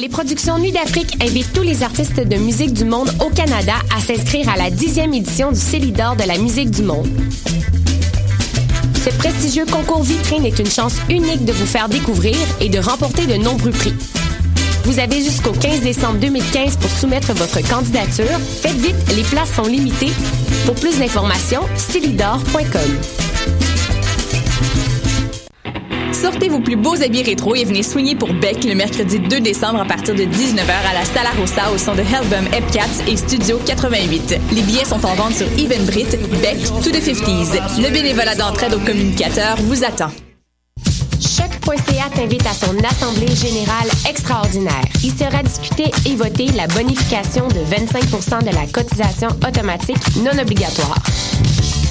Les productions Nuit d'Afrique invitent tous les artistes de musique du monde au Canada à s'inscrire à la dixième édition du Célidor de la musique du monde. Ce prestigieux concours vitrine est une chance unique de vous faire découvrir et de remporter de nombreux prix. Vous avez jusqu'au 15 décembre 2015 pour soumettre votre candidature. Faites vite, les places sont limitées. Pour plus d'informations, stylidor.com. Sortez vos plus beaux habits rétro et venez soigner pour Beck le mercredi 2 décembre à partir de 19h à la Sala Rossa au son de Hellbum Epcats et Studio 88. Les billets sont en vente sur Eventbrite, Beck, To The 50s. Le bénévolat d'entraide aux communicateurs vous attend. Choc.ca t'invite à son assemblée générale extraordinaire. Il sera discuté et voté la bonification de 25% de la cotisation automatique non obligatoire.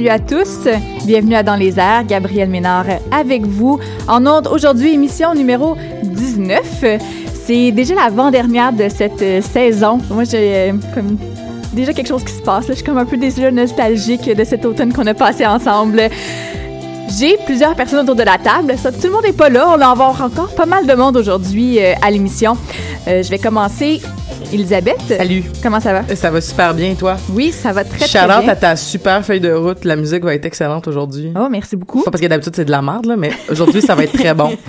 salut à tous. Bienvenue à Dans les airs. Gabriel Ménard avec vous. En ondes aujourd'hui, émission numéro 19. C'est déjà l'avant-dernière de cette euh, saison. Moi, j'ai euh, comme déjà quelque chose qui se passe. là. Je suis comme un peu déjà nostalgique de cet automne qu'on a passé ensemble. J'ai plusieurs personnes autour de la table. Ça, tout le monde n'est pas là. On va avoir encore pas mal de monde aujourd'hui euh, à l'émission. Je vais commencer. Elisabeth. Salut. Comment ça va? Ça va super bien, toi? Oui, ça va très, très Shout-out bien. à ta super feuille de route. La musique va être excellente aujourd'hui. Oh, merci beaucoup. Pas parce que d'habitude, c'est de la merde, là, mais aujourd'hui, ça va être très bon.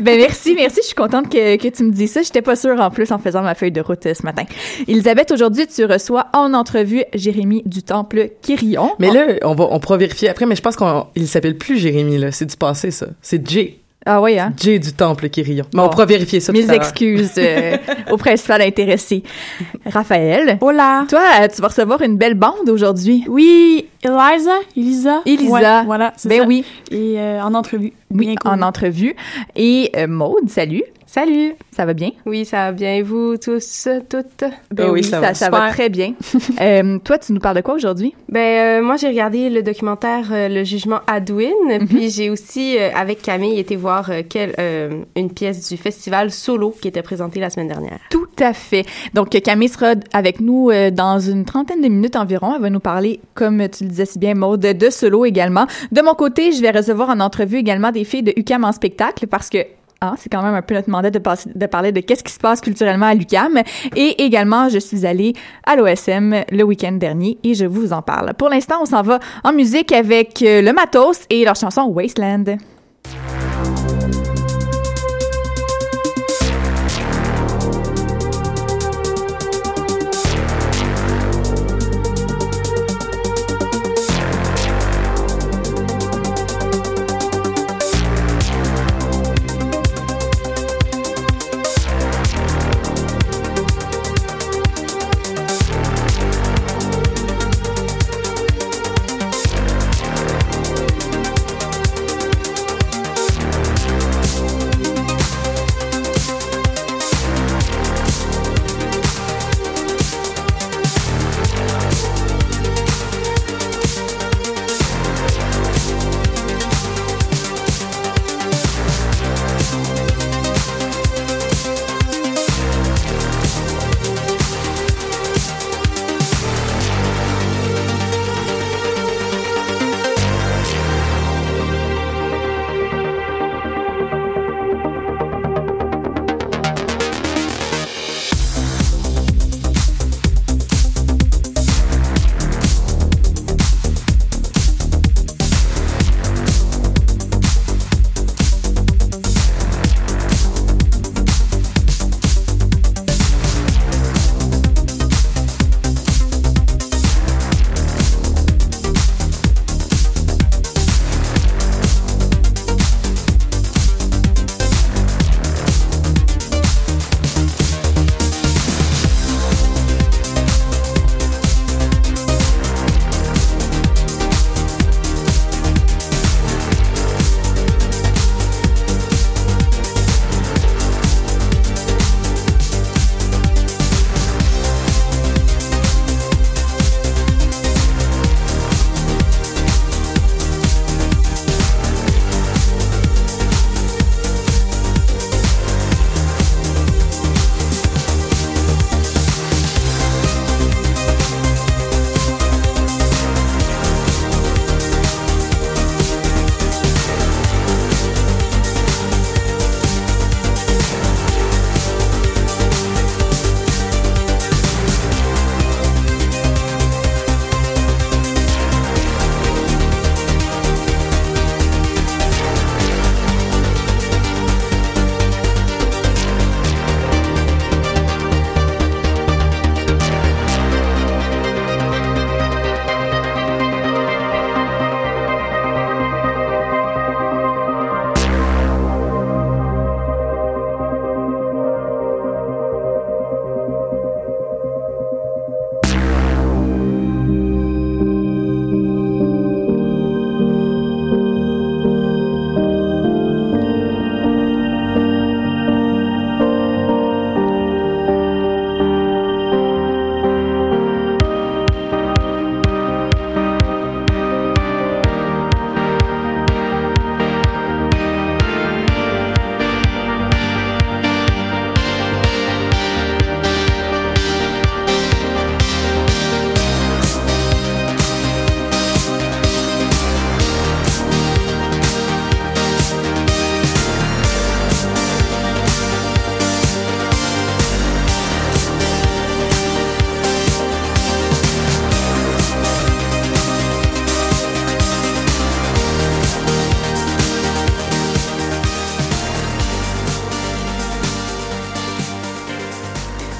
Ben merci, merci. Je suis contente que, que tu me dis ça. J'étais pas sûre en plus en faisant ma feuille de route euh, ce matin. Elisabeth, aujourd'hui, tu reçois en entrevue Jérémy du Temple Quirillon. Mais là, on va, on pourra vérifier après, mais je pense qu'il s'appelle plus Jérémy, là. C'est du passé, ça. C'est Jay. Ah oui, hein? Jay du Temple Quirillon. Mais Bon. on pourra vérifier ça tout Mes à l'heure. excuses euh, au principal intéressé. Raphaël? Hola. Toi, euh, tu vas recevoir une belle bande aujourd'hui. Oui, Eliza, Elisa. Elisa. Ouais, voilà, c'est Ben ça. oui, Et euh, en entrevue. oui, Bien cool. en entrevue. Et euh, Maude, salut. Salut! Ça va bien? Oui, ça va bien. Et vous tous, toutes? Ben Ah oui, ça va. ça va très bien. Euh, toi, tu nous parles de quoi aujourd'hui? Ben, euh, moi, j'ai regardé le documentaire euh, Le jugement Adwin, Mhm. puis j'ai aussi, euh, avec Camille, été voir euh, quel- euh, une pièce du festival Solo qui était présentée la semaine dernière. Tout à fait. Donc, Camille sera avec nous euh, dans une trentaine de minutes environ. Elle va nous parler, comme tu le disais si bien, Maude, de solo également. De mon côté, je vais recevoir en entrevue également des filles de UCAM en spectacle parce que hein, c'est quand même un peu notre mandat de, de parler de qu'est-ce qui se passe culturellement à l'UCAM. Et également, je suis allée à l'OSM le week-end dernier et je vous en parle. Pour l'instant, on s'en va en musique avec euh, le Matos et leur chanson Wasteland.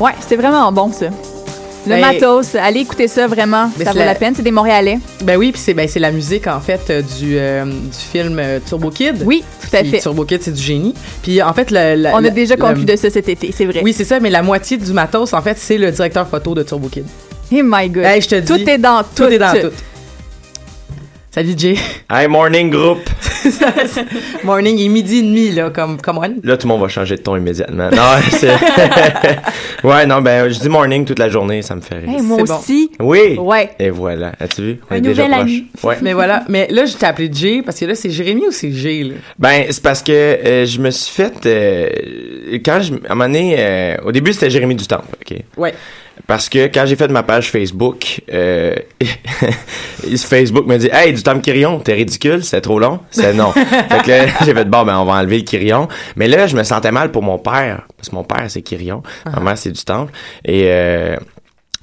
Ouais, c'est vraiment bon, ça. Le Ben- matos, allez écouter ça vraiment, ça vaut la- la peine. C'est des Montréalais. Ben oui, puis c'est ben, la musique, en fait, euh, du, euh, du film euh, Turbo Kid. Oui, tout à fait. Turbo Kid, c'est du génie. Puis en fait, la- On a déjà conclu de ça cet été, c'est vrai. Oui, c'est ça, mais la moitié du matos, en fait, c'est le directeur photo de Turbo Kid. Oh my god. Hey, je te tout dis, est dans tout. Tout est dans tout. Salut Jay. Hey, morning groupe! Morning, est midi et demi, là, comme, come on. Là, tout le monde va changer de ton immédiatement. Non, c'est... ouais, non, ben, je dis morning toute la journée, ça me fait rire. Hey, moi bon. aussi. Oui! Ouais. Et voilà. As-tu vu? On Un est déjà nouvel proche. ami. Ouais. Mais voilà. Mais là, je t'ai appelé Jay parce que là, c'est Jérémy ou c'est Jay, là? Ben, c'est parce que euh, je me suis fait... euh, quand je... À un moment donné, euh, au début, c'était Jérémy du Temple, OK? Ouais. Parce que quand j'ai fait ma page Facebook, euh, Facebook me dit Hey, du Tom Quirion, t'es ridicule, c'est trop long. C'est non. fait que là, j'ai fait bon, ben on va enlever le Quirion. Mais là, je me sentais mal pour mon père. Parce que mon père, c'est Quirion. Ma mère, c'est du Temple. Et euh,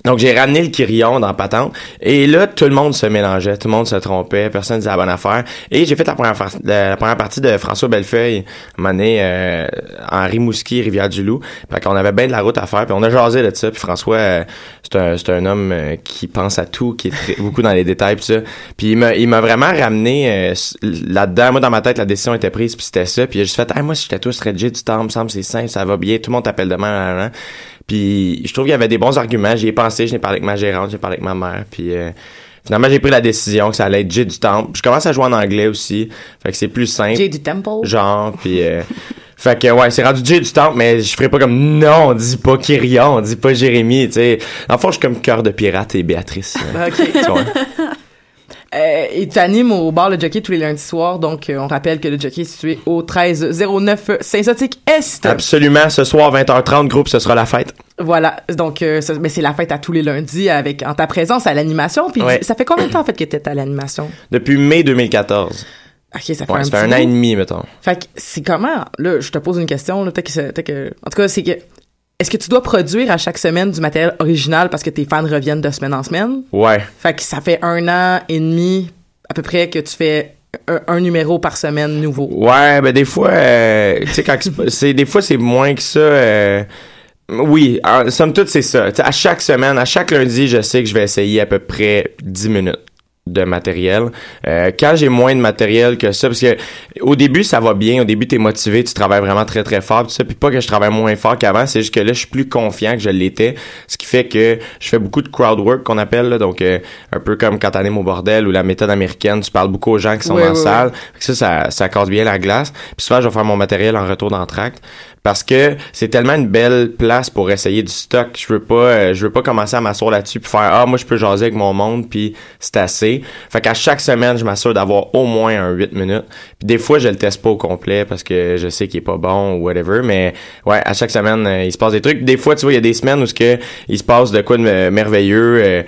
donc, j'ai ramené le Quirion dans Patente. Et là, tout le monde se mélangeait. Tout le monde se trompait. Personne disait la bonne affaire. Et j'ai fait la première, partie de François Bellefeuille, donné, euh, Rimouski, Rivière-du-Loup. Fait qu'on avait bien de la route à faire. Puis on a jasé de ça. Puis François, euh, c'est un, homme euh, qui pense à tout, qui est beaucoup dans les détails. Puis il m'a, vraiment ramené là-dedans. Moi, dans ma tête, la décision était prise. Puis c'était ça. Puis j'ai juste fait, ah, moi, si j'étais serais Jay du temps. me semble, c'est simple, ça va bien. Tout le monde t'appelle demain. nan, nan. Puis je trouve qu'il y avait des bons arguments. J'y ai pensé, j'ai parlé avec ma gérante, j'ai parlé avec ma mère. Puis euh, finalement, j'ai pris la décision que ça allait être Jay du Temple. Je commence à jouer en anglais aussi. Fait que c'est plus simple. Jay du Temple? Genre, puis... euh, fait que ouais, c'est rendu Jay du Temple, mais je ferais pas comme non, on dit pas Kyrion, on dit pas Jérémy, tu sais. En fond, je suis comme cœur de pirate et Béatrice. OK. Euh, et tu animes au bar Le Jockey tous les lundis soirs. Donc, euh, on rappelle que Le Jockey est situé au 1309 Saint-Zotique-Est. Absolument, ce soir 20h30 groupe, ce sera la fête. Voilà. Donc, euh, mais c'est la fête à tous les lundis avec en ta présence à l'animation. Puis, Ouais. ça fait combien de temps, en fait, que t'es à l'animation? Depuis mai 2014. OK, ça fait Ouais, un ça fait un an et demi, mettons. Fait que c'est comment? Là, je te pose une question. Là, que, que- en tout cas, c'est que... Est-ce que tu dois produire à chaque semaine du matériel original parce que tes fans reviennent de semaine en semaine? Ouais. Fait que ça fait un an et demi à peu près que tu fais un, un numéro par semaine nouveau. Ouais, ben des fois, euh, tu sais, quand c'est des fois c'est moins que ça. euh, oui, en somme toute c'est ça. À chaque semaine, à chaque lundi, je sais que je vais essayer à peu près 10 minutes de matériel. Euh, quand j'ai moins de matériel que ça, parce que au début ça va bien, au début t'es motivé, tu travailles vraiment très très fort, tout ça, puis pas que je travaille moins fort qu'avant, c'est juste que là je suis plus confiant que je l'étais, ce qui fait que je fais beaucoup de crowd work qu'on appelle, là, donc euh, un peu comme quand t'animes au bordel ou la méthode américaine, tu parles beaucoup aux gens qui sont dans la salle, ça, ça ça casse bien la glace. Puis souvent je vais faire mon matériel en retour d'entracte parce que c'est tellement une belle place pour essayer du stock. Je veux pas, euh, je veux pas commencer à m'asseoir là-dessus puis faire ah moi je peux jaser avec mon monde puis c'est assez. Fait qu'à chaque semaine je m'assure d'avoir au moins un 8 minutes. Puis des fois je le teste pas au complet parce que je sais qu'il est pas bon ou whatever. Mais ouais à chaque semaine euh, il se passe des trucs. Des fois tu vois il y a des semaines où ce que il se passe de quoi de merveilleux. euh,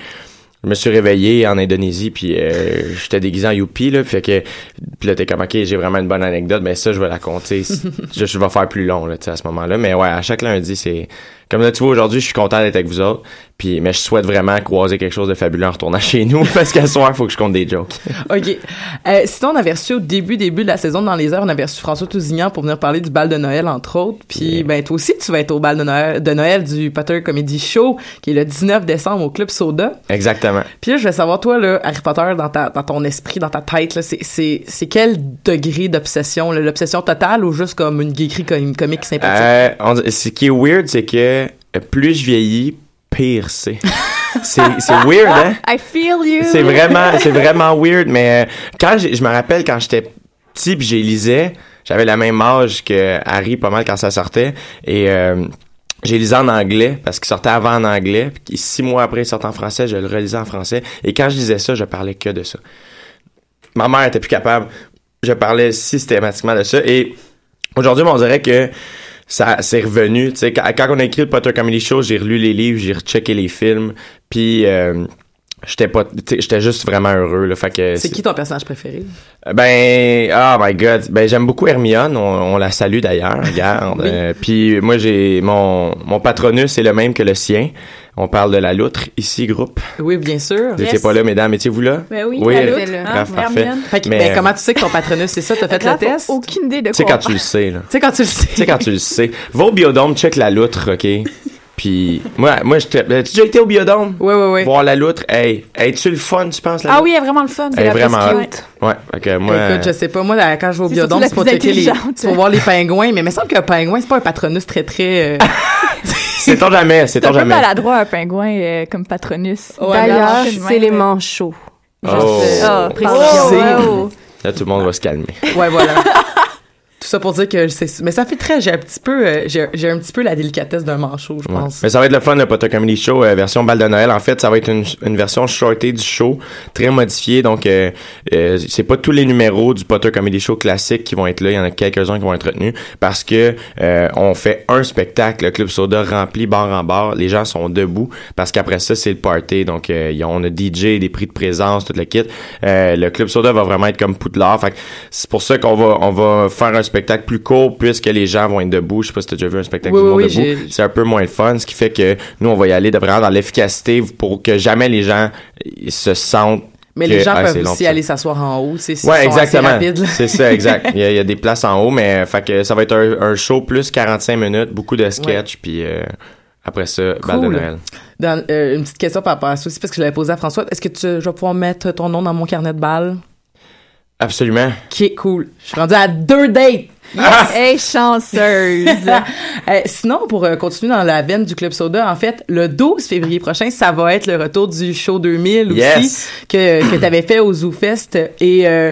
je me suis réveillé en Indonésie puis euh, j'étais déguisé en youpi là. Fait que puis là t'es comme ok j'ai vraiment une bonne anecdote mais ça je vais la compter je, je vais faire plus long là tu sais à ce moment-là. Mais ouais à chaque lundi c'est comme là tu vois aujourd'hui je suis content d'être avec vous autres puis mais je souhaite vraiment croiser quelque chose de fabuleux en retournant chez nous parce qu'à ce soir faut que je compte des jokes OK. Euh, sinon, on avait reçu au début, début de la saison dans les heures, on avait reçu François Tousignan pour venir parler du bal de Noël, entre autres. Puis, ben, toi aussi, tu vas être au bal de Noël, de Noël du Potter Comedy Show, qui est le 19 décembre au Club Soda. exactement Puis là, je vais savoir, toi, là, Harry Potter, dans, ta, dans ton esprit, dans ta tête, là, c'est, c'est, c'est quel degré d'obsession? là? L'obsession totale ou juste comme une geekerie com- comique sympathique? euh, on- ce qui est weird c'est que euh, plus je vieillis pire c'est c'est weird hein? I feel you. C'est vraiment, c'est vraiment weird, mais euh, quand je me rappelle quand j'étais petit pis j'ai lisais, j'avais la même âge que Harry pas mal quand ça sortait et euh, j'ai lisé en anglais parce qu'il sortait avant en anglais, puis six mois après il sortait en français, je le relisais en français et quand je lisais ça, je parlais que de ça. Ma mère était plus capable, je parlais systématiquement de ça et aujourd'hui, on dirait que ça c'est revenu, tu sais quand, quand on a écrit le Potter Comedy Show, j'ai relu les livres, j'ai rechecké les films, puis euh, j'étais pas j'étais juste vraiment heureux là, fait que c'est qui ton personnage préféré? ben, oh my god. Ben, j'aime beaucoup Hermione. On, on la salue d'ailleurs. Regarde. Oui. Euh, Puis moi, j'ai mon mon patronus est le même que le sien. On parle de la loutre ici, groupe. Oui, bien sûr. Vous étiez pas là, mesdames. Étiez-vous là? Ben oui, Oui, la loutre, Bref, parfait. Hermione. Fait que, Mais, ben, euh, comment tu sais que ton patronus, c'est ça? T'as fait le test? Aucune idée de Tu sais quoi. quand tu le sais, là. Tu sais, quand tu le sais. Tu sais quand tu le sais. Va au biodôme, check la loutre, OK? Puis moi, moi, je tu déjà été au biodôme? Oui, oui, oui. Voir la loutre. Hey, es-tu le fun, tu penses? La Ah oui, elle est vraiment le fun. Elle est vraiment cute. Ouais, ok, moi. Écoute, je sais pas, moi, là, quand je vais au biodôme, c'est pour checker les, c'est pour voir les pingouins, mais il me semble qu'un pingouin, c'est pas un patronus très, très, euh, c'est ton jamais, c'est C'est ton un peu jamais. maladroit, un pingouin euh, comme patronus. D'ailleurs, c'est les manchots. Oh. Ah, précisé. oh, Là, tout le monde va se calmer. Ouais, voilà. Tout ça pour dire que c'est, mais ça fait très, j'ai un petit peu, euh, j'ai, j'ai un petit peu la délicatesse d'un manchot, je Ouais. pense. Mais ça va être le fun, le Potter Comedy Show, euh, version balle de Noël. En fait, ça va être une, une version shortée du show, très modifiée. Donc, euh, euh, c'est pas tous les numéros du Potter Comedy Show classique qui vont être là. Il y en a quelques-uns qui vont être retenus parce que euh, on fait un spectacle, le Club Soda rempli bar en bar. Les gens sont debout parce qu'après ça, c'est le party. Donc, euh, on a DJ, des prix de présence, tout le kit. Euh, le Club Soda va vraiment être comme Poudlard. Fait c'est pour ça qu'on va, on va faire un spectacle plus court puisque les gens vont être debout. Je sais pas si t'as déjà vu un spectacle Oui, du monde oui, debout. C'est un peu moins le fun, ce qui fait que nous, on va y aller de vraiment dans l'efficacité pour que jamais les gens se sentent Mais que, les gens ah, peuvent aussi aller s'asseoir en haut, c'est Ouais, exactement. C'est ça, exact. Il y, a, il y a des places en haut, mais fait que ça va être un, un show plus 45 minutes, beaucoup de sketch, puis euh, après ça, balle de Cool. Noël. Dans, euh, une petite question par rapport à ça aussi, parce que je l'avais posé à François. Est-ce que tu, je vais pouvoir mettre ton nom dans mon carnet de balles? Absolument. Qui est cool. Je suis rendue à deux dates. Hey, chanceuse! Euh, sinon, pour euh, continuer dans la veine du Club Soda, en fait, le 12 février prochain, ça va être le retour du show 2000 aussi, Yes. que, que tu avais fait au Zoo Fest. Et euh,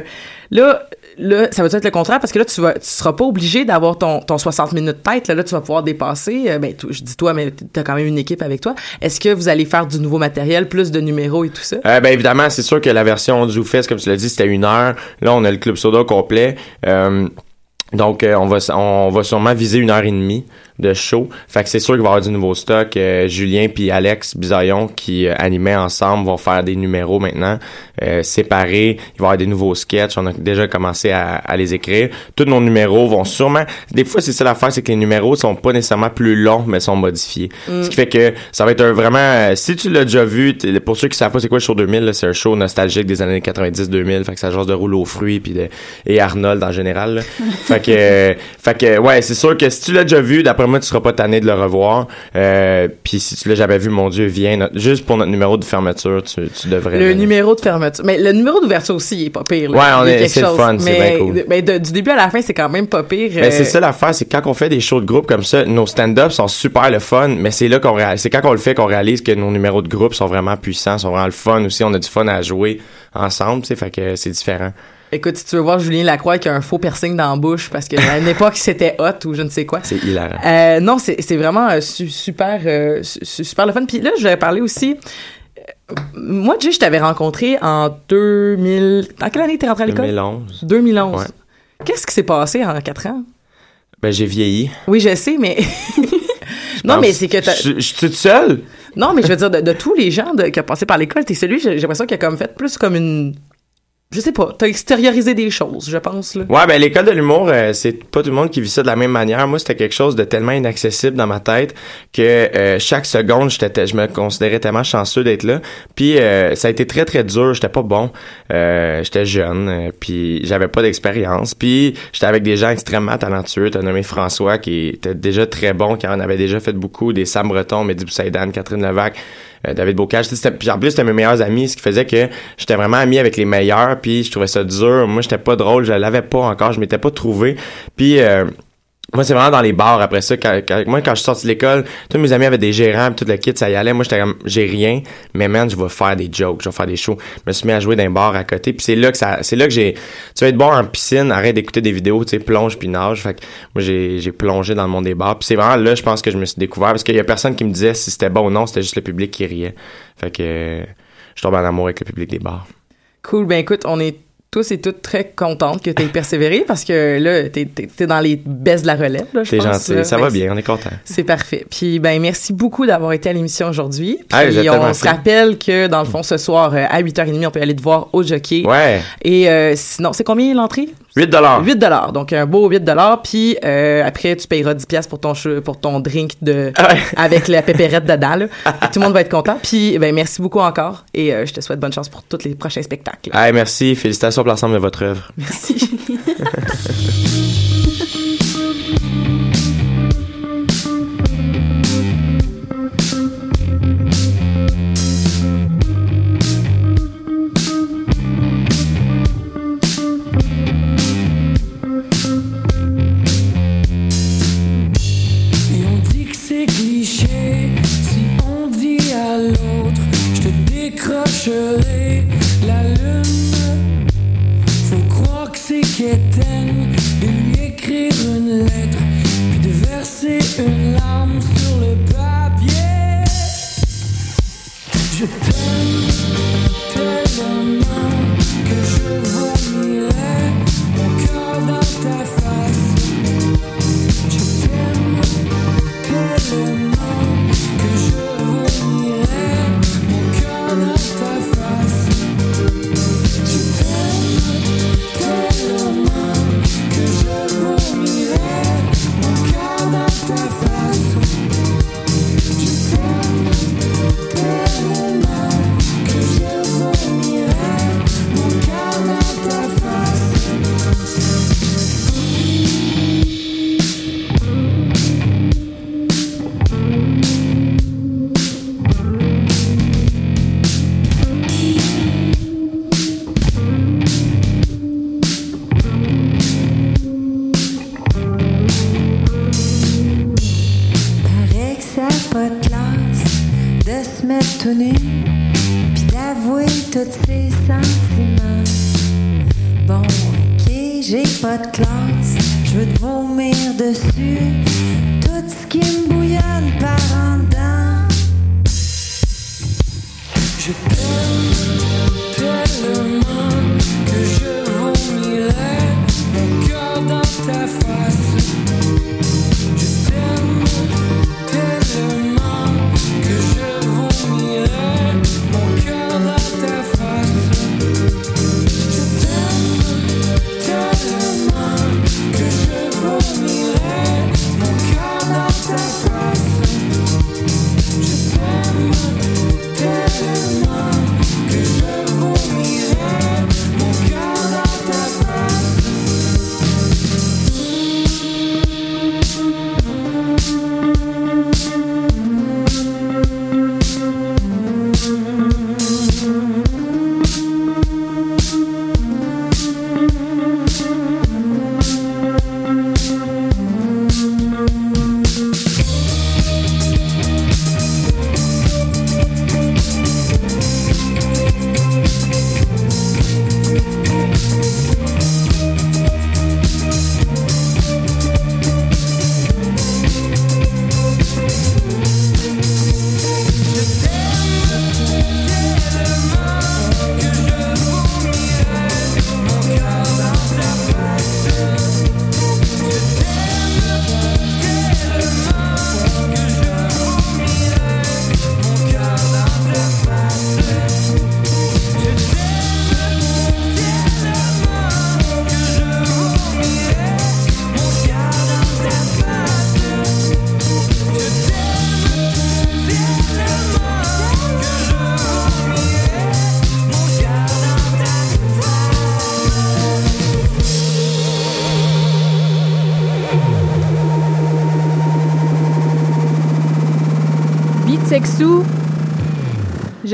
là, là, ça va être le contraire? Parce que là, tu vas, tu seras pas obligé d'avoir ton, ton 60 minutes tête. Là, tu vas pouvoir dépasser. euh, ben, je dis toi, mais tu as quand même une équipe avec toi. Est-ce que vous allez faire du nouveau matériel, plus de numéros et tout ça? Euh, ben évidemment, c'est sûr que la version du Fest, comme tu l'as dit, c'était une heure. Là, on a le club soda complet. Euh, donc, on va on va sûrement viser une heure et demie de show. Fait que c'est sûr qu'il va y avoir du nouveau stock. Euh, Julien puis Alex Bisaillon qui euh, animaient ensemble vont faire des numéros maintenant euh, séparés. Il va y avoir des nouveaux sketchs. On a déjà commencé à, à les écrire. Tous nos numéros vont sûrement... Des fois, c'est ça l'affaire, c'est que les numéros sont pas nécessairement plus longs, mais sont modifiés. Ce qui fait que ça va être un vraiment... euh, si tu l'as déjà vu, pour ceux qui savent pas c'est quoi le show 2000, là, c'est un show nostalgique des années 90-2000. Fait que ça jase de rouleau aux fruits puis de, et Arnold en général. là. fait que, euh, fait que, ouais, c'est sûr que si tu l'as déjà vu, d'après moi, tu seras pas tanné de le revoir. Euh, puis si tu l'as jamais vu, mon Dieu, viens. Notre- juste pour notre numéro de fermeture, tu, tu devrais... Le venir. numéro de fermeture. Mais le numéro d'ouverture aussi, il est pas pire. là. Ouais, on est- c'est fun, c'est bien cool. mais de- du début à la fin, c'est quand même pas pire. Ben, euh, c'est ça l'affaire, c'est quand on fait des shows de groupe comme ça, nos stand-ups sont super le fun, mais c'est là qu'on réalise, c'est quand on le fait qu'on réalise que nos numéros de groupe sont vraiment puissants, sont vraiment le fun aussi, on a du fun à jouer ensemble, tu sais, fait que c'est différent. Écoute, si tu veux voir Julien Lacroix qui a un faux piercing dans la bouche parce qu'à une époque, c'était hot ou je ne sais quoi. C'est hilarant. Euh, non, c'est vraiment euh, su- super, euh, su- su- super le fun. Puis là, je vais parler aussi. Moi, Jay, je t'avais rencontré en 2000. Dans quelle année t'es rentré à l'école? 2011. 2011. Ouais. Qu'est-ce qui s'est passé en quatre ans? Ben, j'ai vieilli. Oui, je sais, mais. non, pense- mais c'est que t'as- Je je suis tout seul? Non, mais je veux dire, de, de tous les gens de- qui ont passé par l'école, t'es celui, j'ai j'ai l'impression qu'il a comme fait plus comme une. Je sais pas, t'as extériorisé des choses, je pense, là. Ouais, ben l'école de l'humour, euh, c'est pas tout le monde qui vit ça de la même manière. Moi, c'était quelque chose de tellement inaccessible dans ma tête que euh, chaque seconde, j'étais, je me considérais tellement chanceux d'être là. Puis euh, ça a été très très dur. J'étais pas bon. Euh, j'étais jeune, euh, puis j'avais pas d'expérience. Puis j'étais avec des gens extrêmement talentueux. T'as nommé François qui était déjà très bon, qui en avait déjà fait beaucoup, des Sam Breton, Mehdi Boussaïdan, Catherine Levac. Euh, David Bocage, puis en plus c'était mes meilleurs amis, ce qui faisait que j'étais vraiment ami avec les meilleurs, puis je trouvais ça dur. Moi, j'étais pas drôle, je l'avais pas encore, je m'étais pas trouvé. Puis euh, moi, c'est vraiment dans les bars après ça. Moi, quand je suis sorti de l'école, tous mes amis avaient des gérants, puis tout le kit, ça y allait. Moi, j'étais comme, j'ai rien, mais man, je vais faire des jokes, je vais faire des shows. Je me suis mis à jouer dans un bar à côté, puis c'est là que ça, c'est là que j'ai, tu vas être bon en piscine, arrête d'écouter des vidéos, tu sais, plonge puis nage. Fait que moi, j'ai, plongé dans le monde des bars. Puis c'est vraiment là, je pense que je me suis découvert, parce qu'il y a personne qui me disait si c'était bon ou non, c'était juste le public qui riait. Fait que je tombe en amour avec le public des bars. Cool, ben écoute, on est tous et toutes très contentes que t'aies persévéré parce que là, t'es, t'es, t'es dans les baisses de la relève, T'es gentil, là. ça va bien, on est content. C'est parfait. Puis ben merci beaucoup d'avoir été à l'émission aujourd'hui. Puis Hey, on se rappelle que dans le fond ce soir euh, à 8h30 on peut aller te voir au jockey. Ouais, Et euh, sinon, c'est combien l'entrée? 8 dollars. 8 dollars. Donc un beau 8 dollars puis euh, après tu payeras 10 pièces pour ton pour ton drink de ouais. avec la pépérette là. Et tout le monde va être content. Puis ben merci beaucoup encore et euh, je te souhaite bonne chance pour tous les prochains spectacles. Hey, merci, félicitations pour l'ensemble de votre œuvre. Merci. chercherai la lune. Faut croire que c'est qu'éteindre, de lui écrire une lettre, puis de verser une larme sur le papier. Je t'aime tellement que je vomirai je veux te vomir dessus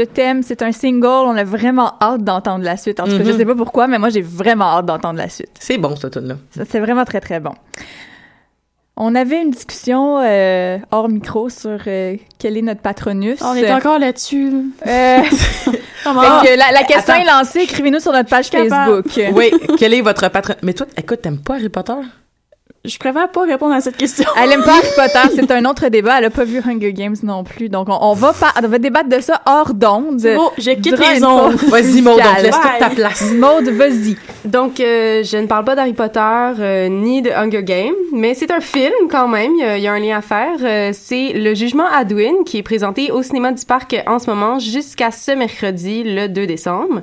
Je t'aime, c'est un single. On a vraiment hâte d'entendre la suite. En tout cas, Mhm. je sais pas pourquoi, mais moi, j'ai vraiment hâte d'entendre la suite. C'est bon, ce tune là Ça, C'est vraiment très, très bon. On avait une discussion euh, hors micro sur euh, quel est notre patronus. On est encore là-dessus. Euh, la, la question Attends. est lancée. Écrivez-nous sur notre page. Facebook. Oui, quel est votre patron? Mais toi, écoute, t'aimes pas Harry Potter? Je préfère pas répondre à cette question. Elle aime pas Harry Potter, c'est un autre débat. Elle a pas vu Hunger Games non plus. Donc, on, on va, pas, on va débattre de ça hors d'onde. Beau, je quitte les ondes. Vas-y, Maud, donc laisse toute ta place. Maud, vas-y. Donc, euh, je ne parle pas d'Harry Potter euh, ni de Hunger Games, mais c'est un film quand même. Il y a, il y a un lien à faire. Euh, c'est Le Jugement Adwin qui est présenté au cinéma du parc en ce moment jusqu'à ce mercredi, le 2 décembre.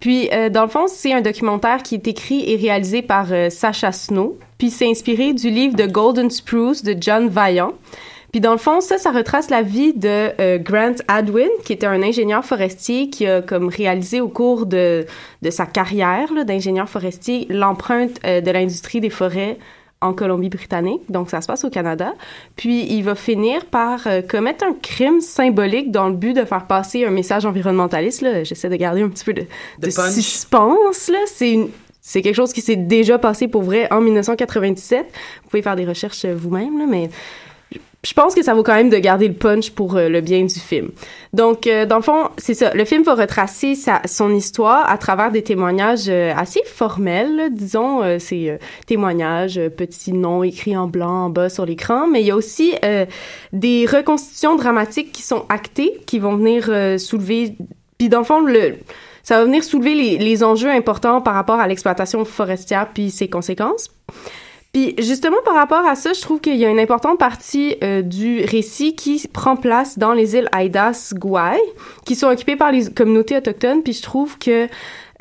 Puis, euh, dans le fond, c'est un documentaire qui est écrit et réalisé par euh, Sacha Snow. Puis, c'est inspiré du livre de Golden Spruce de John Vaillant. Puis dans le fond, ça, ça retrace la vie de euh, Grant Adwin, qui était un ingénieur forestier qui a comme réalisé au cours de, de sa carrière d'ingénieur forestier l'empreinte euh, de l'industrie des forêts en Colombie-Britannique, donc ça se passe au Canada. Puis il va finir par euh, commettre un crime symbolique dans le but de faire passer un message environnementaliste. Là. J'essaie de garder un petit peu de, De de punch. suspense. Là. C'est une... C'est quelque chose qui s'est déjà passé pour vrai en 1997. Vous pouvez faire des recherches euh, vous-même, là, mais je pense que ça vaut quand même de garder le punch pour euh, le bien du film. Donc, euh, dans le fond, c'est ça. Le film va retracer sa, son histoire à travers des témoignages euh, assez formels, là, disons. Euh, c'est euh, témoignages, petits noms écrits en blanc en bas sur l'écran. Mais il y a aussi des reconstitutions dramatiques qui sont actées, qui vont venir soulever... Puis, dans le fond, le ça va venir soulever les, les enjeux importants par rapport à l'exploitation forestière puis ses conséquences. Puis justement par rapport à ça, je trouve qu'il y a une importante partie euh, du récit qui prend place dans les îles Aidas Gouai, qui sont occupées par les communautés autochtones. Puis je trouve que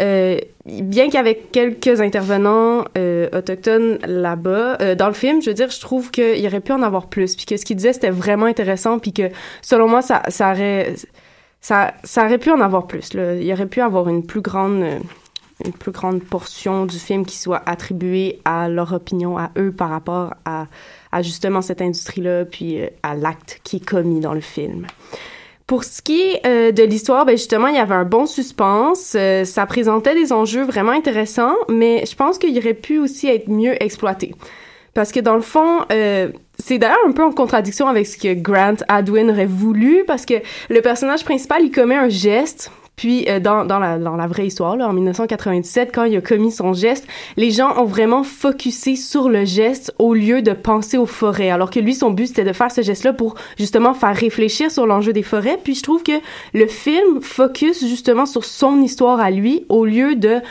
euh, bien qu'avec quelques intervenants euh, autochtones là-bas, euh, dans le film, je veux dire, je trouve qu'il aurait pu en avoir plus, puis que ce qu'il disait c'était vraiment intéressant, puis que selon moi ça, ça aurait ça, ça aurait pu en avoir plus. Là. Il aurait pu avoir une plus grande euh, une plus grande portion du film qui soit attribuée à leur opinion à eux par rapport à, à justement cette industrie-là, puis euh, à l'acte qui est commis dans le film. Pour ce qui est euh, de l'histoire, ben justement, il y avait un bon suspense. euh, ça présentait des enjeux vraiment intéressants, mais je pense qu'il aurait pu aussi être mieux exploité. Parce que dans le fond, euh, c'est d'ailleurs un peu en contradiction avec ce que Grant Adwin aurait voulu, parce que le personnage principal, il commet un geste, puis euh, dans, dans, la, dans la vraie histoire, là, en 1997, quand il a commis son geste, les gens ont vraiment focusé sur le geste au lieu de penser aux forêts, alors que lui, son but, c'était de faire ce geste-là pour justement faire réfléchir sur l'enjeu des forêts. Puis je trouve que le film focus justement sur son histoire à lui, au lieu de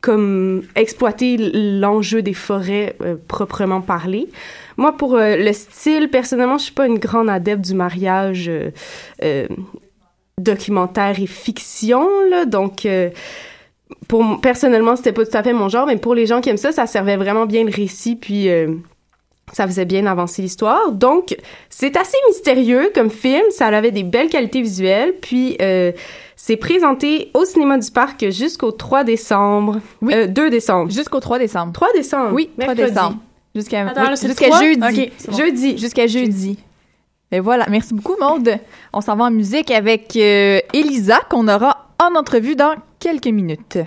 comme exploiter l'enjeu des forêts euh, proprement parlé. Moi, pour euh, le style, personnellement, je suis pas une grande adepte du mariage documentaire et fiction, là, donc euh, pour personnellement, c'était pas tout à fait mon genre, mais pour les gens qui aiment ça, ça servait vraiment bien le récit, puis euh, ça faisait bien avancer l'histoire. Donc, c'est assez mystérieux comme film, ça avait des belles qualités visuelles, puis euh, c'est présenté au cinéma du parc jusqu'au 3 décembre. Oui. Euh, 2 décembre. Jusqu'au 3 décembre. 3 décembre. Oui, 3 mercredi. décembre. Jusqu'à 3? jeudi. Bon. Jeudi. Jusqu'à jeudi. Et voilà. Merci beaucoup, Maude. On s'en va en musique avec euh, Elisa, qu'on aura en entrevue dans quelques minutes.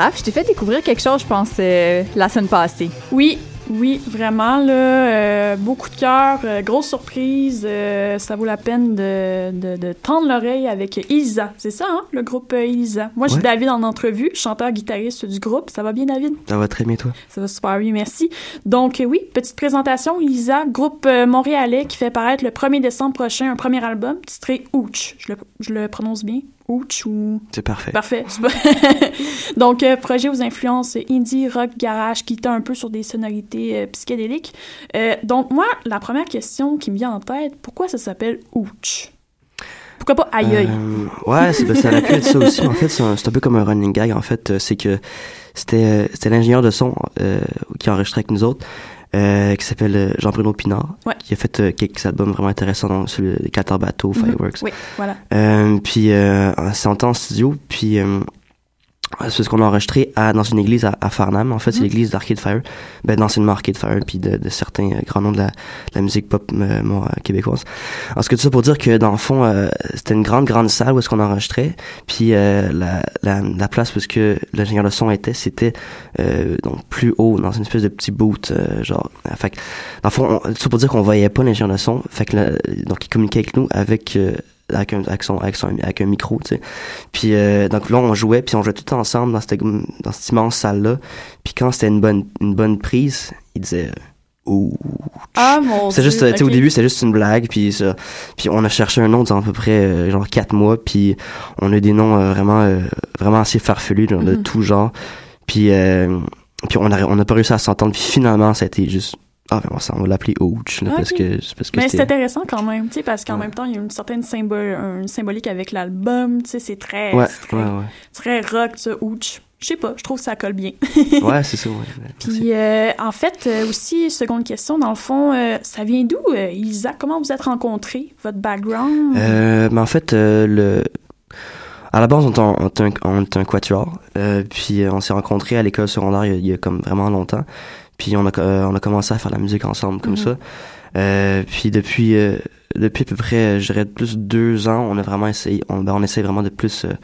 Raph, je t'ai fait découvrir quelque chose, je pense, euh, la semaine passée. Oui, oui, vraiment, là, euh, beaucoup de cœur, euh, grosse surprise, euh, ça vaut la peine de, de, de tendre l'oreille avec Elisa. C'est ça, hein, le groupe euh, Elisa. Moi, j'ai Ouais. David en entrevue, chanteur-guitariste du groupe. Ça va bien, David? Ça va très bien, toi? Ça va super bien, merci. Donc, euh, oui, petite présentation, Elisa, groupe euh, montréalais qui fait paraître le 1er décembre prochain un premier album titré Ouch. Je le, je le prononce bien? Ouch ou... C'est parfait. Parfait. Donc, euh, projet aux influences indie, rock, garage, qui tend un peu sur des sonorités euh, psychédéliques. Euh, donc, moi, la première question qui me vient en tête, pourquoi ça s'appelle Ouch? Pourquoi pas aïe aïe? Ouais, c'est- ben, ça aurait pu être ça aussi. En fait, c'est un, peu comme un running gag. En fait, c'est que c'était c'était l'ingénieur de son qui enregistrait avec nous autres, euh, qui s'appelle euh, Jean-Bruno Pinard, Ouais. qui a fait euh, quelques albums vraiment intéressants, dont celui des 14 bateaux, Mhm. Fireworks. Oui, voilà. Euh, puis euh, c'est en studio, puis euh, c'est ce qu'on a enregistré à, dans une église à, à Farnham. En fait, c'est Mhm. l'église d'Arcade Fire, ben d'anciennement Arcade Fire, puis de, de certains euh, grands noms de la, de la musique pop euh, bon, euh, québécoise. En ce que tout ça pour dire que dans le fond, euh, c'était une grande grande salle où est-ce qu'on enregistrait, puis euh, la, la, la place où est-ce que l'ingénieur de son était, c'était euh, donc plus haut dans une espèce de petit boot, euh, genre. fait dans le fond, on- tout ça pour dire qu'on voyait pas l'ingénieur de son, fait que là, donc il communiquait avec nous avec euh, avec un, avec, son, avec, son, avec un micro, tu sais. Puis euh, donc là, on jouait, puis on jouait tout ensemble dans cette, dans cette immense salle-là. Puis quand c'était une bonne, une bonne prise, il disait euh, « Ouh! Ah, mon C'est juste, sais, au début, c'était juste une blague, puis ça. Puis on a cherché un nom durant à peu près euh, genre quatre mois, puis on a eu des noms euh, vraiment, vraiment assez farfelus, genre, de Mhm. tout genre. Puis, puis on a, on a pas réussi à s'entendre, puis finalement, ça a été juste ah, ben, on, on va l'appeler Ouch, là, parce que, parce que Mais c'est intéressant quand même, tu sais, parce qu'en Ouais. même temps, il y a une certaine symbole, une symbolique avec l'album, tu sais, c'est très, Ouais, très, ouais, très rock, ça, ouch. Je sais pas, je trouve que ça colle bien. ouais, c'est ça, ouais. Puis, euh, en fait, euh, aussi, seconde question, dans le fond, euh, ça vient d'où, Elisa? Comment vous êtes rencontrés? Votre background? Mais en fait, le... à la base, on est un, quatuor. Puis on s'est rencontrés à l'école secondaire il y, a, il y a comme vraiment longtemps. Puis on a, euh, on a commencé à faire de la musique ensemble comme Mhm. ça. Euh, puis depuis, euh, depuis à peu près, je dirais plus deux ans, on a vraiment essayé, on, ben, on essaie vraiment de plus euh,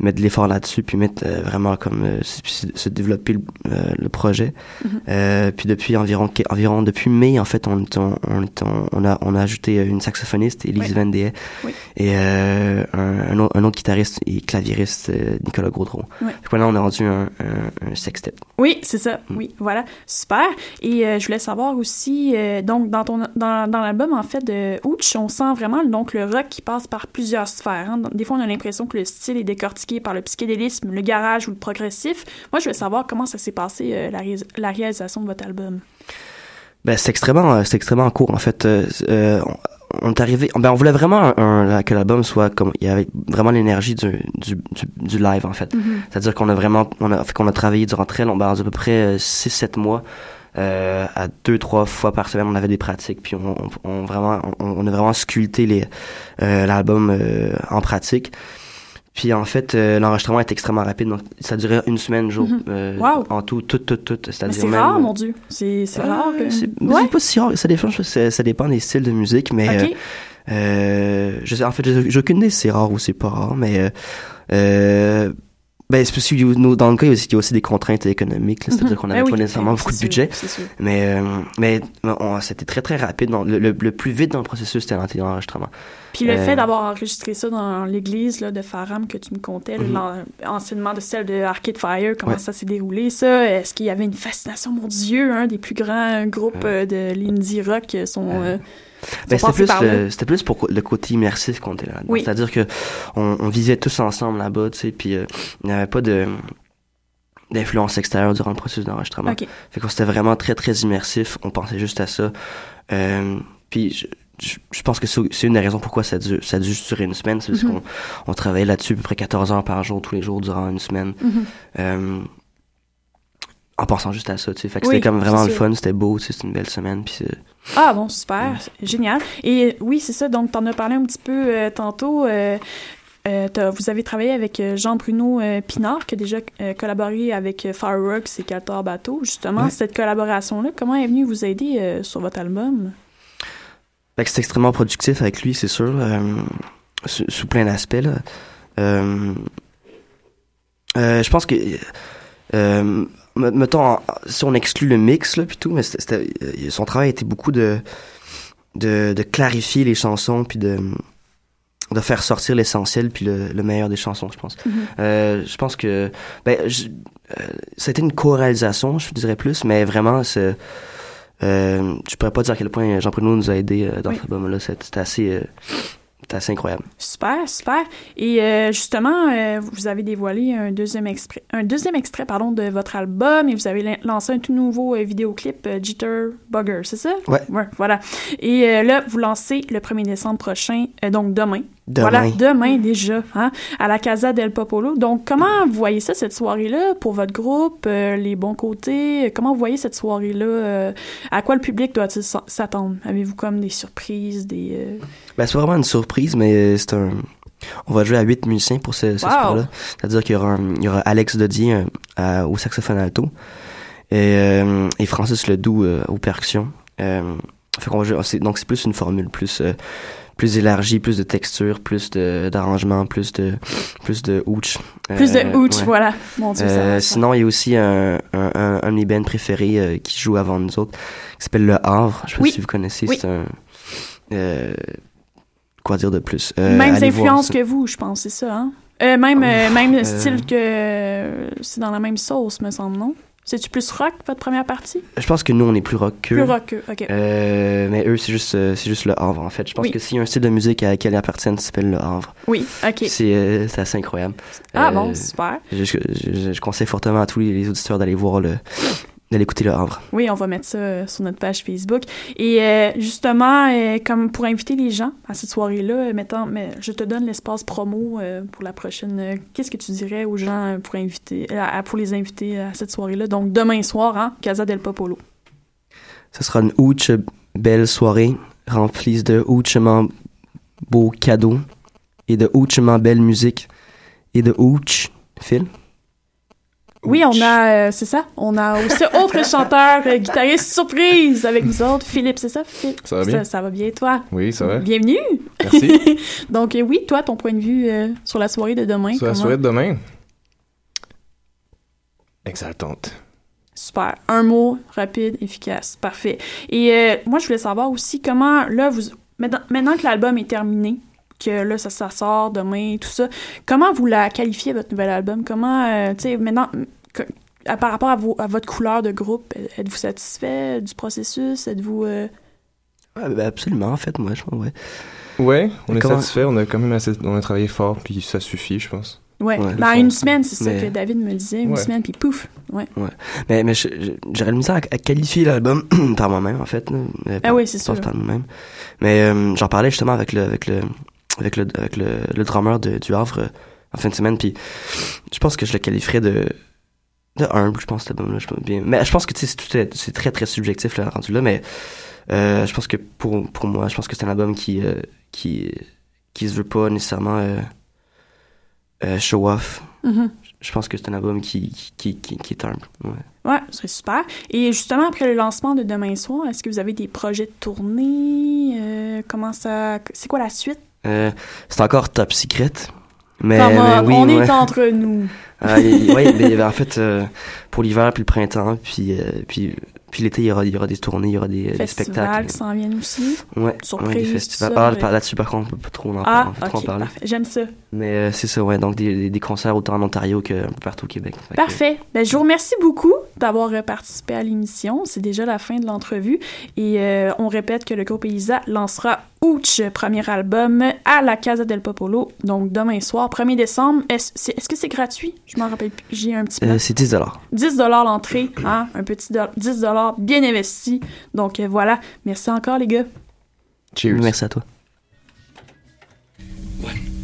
mettre de l'effort là-dessus, puis mettre euh, vraiment comme euh, se, se développer le, euh, le projet. Mhm. Euh, puis depuis environ, environ depuis mai, en fait, on, on, en- on a, on a ajouté une saxophoniste, Elise Oui. Van Dee, Oui. et un, un, autre, un autre guitariste et claviériste, euh, Nicolas Gaudreau. Oui. Fait que là, on est rendu un, un, un sextet. Oui, c'est ça. Mm. Oui, voilà. Super. Et je voulais savoir aussi, donc, dans, ton, dans, dans l'album, en fait, de Ouch, on sent vraiment donc, le rock qui passe par plusieurs sphères. hein. Des fois, on a l'impression que le style est décortiqué par le psychédélisme, le garage ou le progressif. Moi, je voulais savoir comment ça s'est passé, euh, la, ré- la réalisation de votre album. Ben, c'est extrêmement, euh, c'est extrêmement court, en fait. Euh, on, est arrivé, ben, on voulait vraiment un, un- que l'album soit comme, il y avait vraiment l'énergie du, du, du, du live, en fait. C'est-à-dire qu'on a vraiment, on a, fait qu'on a travaillé durant très longtemps, à peu près 6-7 mois, euh, à deux, trois fois par semaine, on avait des pratiques, puis on, on, on vraiment, on, on a vraiment sculpté les, euh, l'album euh, en pratique. Puis en fait, euh, l'enregistrement est extrêmement rapide, donc ça durait une semaine, jour, Mhm. euh, Wow. en tout, tout, tout, tout. C'est même, rare, mon Dieu. C'est c'est Ah, rare. que- C'est Ouais. pas si rare, ça dépend, ça, ça dépend des styles de musique, mais Ok. euh, euh, je sais, en fait, j'ai aucune idée si c'est rare ou c'est pas rare, mais euh, euh, ben c'est nous, dans le cas il y a aussi, des contraintes économiques, c'est-à-dire Mhm. qu'on Ben n'avait oui, pas nécessairement ben beaucoup de budget, sûr, mais euh, mais c'était très très rapide. Donc, le, le, le plus vite dans le processus c'était l'enregistrement. Puis le Euh, fait d'avoir enregistré ça dans l'église là, de Farham que tu me contais, là, l'an- anciennement de celle de Arcade Fire, comment Ouais. ça s'est déroulé, ça? Est-ce qu'il y avait une fascination, mon Dieu, un des plus grands groupes euh, de l'indie rock euh, sont, euh, Ben, c'était plus le, c'était plus pour le côté immersif qu'on était là. Oui. C'est-à-dire que on, on vivait tous ensemble là-bas, tu sais, puis euh, il n'y avait pas de d'influence extérieure durant le processus d'enregistrement. Ok. Fait qu'on c'était vraiment très très immersif. On pensait juste à ça. Euh, puis je, je, je pense que c'est une des raisons pourquoi ça dure, ça a dû durer une semaine, c'est parce Mhm. qu'on on travaillait là-dessus à peu près 14 heures par jour tous les jours durant une semaine. Mhm. Euh, en pensant juste à ça, tu sais. Fait que Oui, c'était comme vraiment le fun, c'était beau, tu sais, c'était une belle semaine. Puis Ah bon, super, génial. Et oui, c'est ça, donc t'en as parlé un petit peu euh, tantôt. euh, euh, vous avez travaillé avec Jean-Bruno Pinard, qui a déjà collaboré avec Fireworks et 14 Bateaux. Justement, Ouais. cette collaboration-là, comment est venue vous aider sur votre album? C'est extrêmement productif avec lui, c'est sûr, sous, sous plein d'aspects. je pense que, mettons, si on exclut le mix, là, puis tout, mais c'était, c'était- euh, son travail était beaucoup de, de, de clarifier les chansons, puis de, de faire sortir l'essentiel, puis le, le meilleur des chansons, je pense. Mhm. Euh, je pense que, ben, je, euh, ça a été une co-réalisation, je dirais plus, mais vraiment, c'est, euh, je pourrais pas dire à quel point Jean Pruneau nous a aidés euh, dans Oui. cet album-là. C'était c'était assez, c'était assez incroyable. Super, super. Et euh, justement, euh, vous avez dévoilé un deuxième, extrait, un deuxième extrait pardon, de votre album et vous avez lan- lancé un tout nouveau euh, vidéoclip, euh, Jitter Bugger, c'est ça? Ouais. voilà. Et là, vous lancez le 1er décembre prochain, donc demain. Demain. Voilà, demain déjà, hein, à la Casa del Popolo. Donc, comment vous voyez ça, cette soirée-là, pour votre groupe, euh, les bons côtés? Comment vous voyez cette soirée-là? euh, à quoi le public doit-il s'attendre? Avez-vous comme des surprises, des... euh, Ben, c'est vraiment une surprise, mais c'est un. On va jouer à huit musiciens pour ce, ce Wow. soir-là. C'est-à-dire qu'il y aura, un- il y aura Alex Dodier à- au saxophone alto et, et Francis Ledoux aux percussions. Fait qu'on va jouer- c'est- donc c'est plus une formule plus plus élargie, plus de texture, plus d'arrangement, plus de plus de ouch. Plus de Euh, ouch, ouais. voilà. Mon Dieu, ça Euh, ça. sinon, il y a aussi un, un, un, un de mes bands préférés euh, qui joue avant nous autres, qui s'appelle Le Havre. Je sais pas Oui. si vous connaissez. Oui. C'est un. euh, quoi dire de plus? Influences ça. que vous, je pense, c'est ça, hein? Euh, même euh, même style que... C'est dans la même sauce, me semble, non? C'est-tu plus rock, votre première partie? Je pense que nous, on est plus rock qu'eux. Plus rock, qu'eux, OK. Euh, mais eux, c'est juste, euh, c'est juste le Havre, en fait. Je pense Oui. que s'il y a un style de musique à laquelle ils appartiennent, ça s'appelle le Havre. Oui, OK. C'est, euh, assez incroyable. Ah bon, super. Je, je, je- je conseille fortement à tous les, les auditeurs d'aller voir le, d'aller écouter le Havre. Oui, on va mettre ça euh, sur notre page Facebook. Et euh, justement, euh, comme pour inviter les gens à cette soirée-là, mettons, mais je te donne l'espace promo euh, pour la prochaine. Qu'est-ce que tu dirais aux gens pour inviter, à- pour les inviter à cette soirée-là? Donc demain soir, hein, Casa del Popolo. Ce sera une ouche belle soirée, remplie de ouchement beaux cadeaux et de ouchement belle musique et de ouch. Phil? Oui, on a, euh, c'est ça, on a aussi autre chanteur, euh, guitariste surprise avec nous autres, Philippe, c'est ça? Phil- Ça va bien? Ça, ça va bien, toi? Oui, ça va. Bienvenue! Merci. Donc, euh, oui, toi, ton point de vue euh, sur la soirée de demain. Sur la soirée de demain. Exaltante. Super. Un mot, rapide, efficace. Parfait. Et moi, je voulais savoir aussi comment, là, vous, maintenant, maintenant que l'album est terminé, que là, ça, ça sort demain, tout ça, comment vous la qualifiez, votre nouvel album? Comment, euh, tu sais, maintenant, que- à- par rapport à, vos- à votre couleur de groupe, êtes-vous satisfait du processus? Êtes-vous... euh, Ouais, ben absolument, en fait, moi, je pense, ouais. Ouais, on est Comment- satisfait. On a quand même assez, on a travaillé fort, puis ça suffit, je pense. Ouais, Ouais. dans une semaine, c'est ça Mais- que David me disait, une Ouais. semaine, puis pouf, ouais. Ouais. Mais, mais j'aurais le misère à, à qualifier l'album par moi-même, en fait. là. Euh, Ah par- oui, c'est pas sûr. Par nous-mêmes. Mais euh, j'en parlais justement avec le, avec le, avec le, avec le, le drummer de, du Havre euh, en fin de semaine, puis je pense que je le qualifierais de, de humble, je pense, cet album-là. Bien. Mais je pense que sais, c'est très, très subjectif, là, rendu là, mais euh, je pense que pour, pour moi, je pense que c'est un album qui, euh, qui, qui se veut pas nécessairement euh, euh, show off. Mhm. Je pense que c'est un album qui, qui, qui, qui est humble. Ouais. Ouais, ce serait super. Et justement, après le lancement de demain soir, est-ce que vous avez des projets de tournée? Euh, comment ça... C'est quoi la suite? Euh, c'est encore top secret. Mais, Comment- mais oui, on ouais. est entre nous? Ah, y- ouais, mais en fait, euh, pour l'hiver puis le printemps, puis, euh, puis, puis l'été, il y aura, y aura des tournées, il y aura des, des Festivals spectacles. qui s'en viennent aussi? Ouais, Surprise, ouais, des festivals. ça, Ah, Là-dessus, par contre, on peut pas trop en, Ah, on peut trop en ok, parler. J'aime ça. Mais euh, c'est ça, ouais. Donc, des, des, des concerts autant en Ontario qu'un peu partout au Québec. Fait que- Parfait. Ben, je vous remercie beaucoup d'avoir participé à l'émission. C'est déjà la fin de l'entrevue. Et on répète que le groupe Elisa lancera Ouch, premier album, à la Casa del Popolo, donc demain soir, 1er décembre. Est-ce c'est- est-ce que c'est gratuit? Je m'en rappelle plus. J'ai un petit peu. Euh, c'est 10 10 l'entrée, hein? Un petit do- 10 bien investi. Donc euh, voilà. Merci encore, les gars. Cheers. Merci à toi. Thank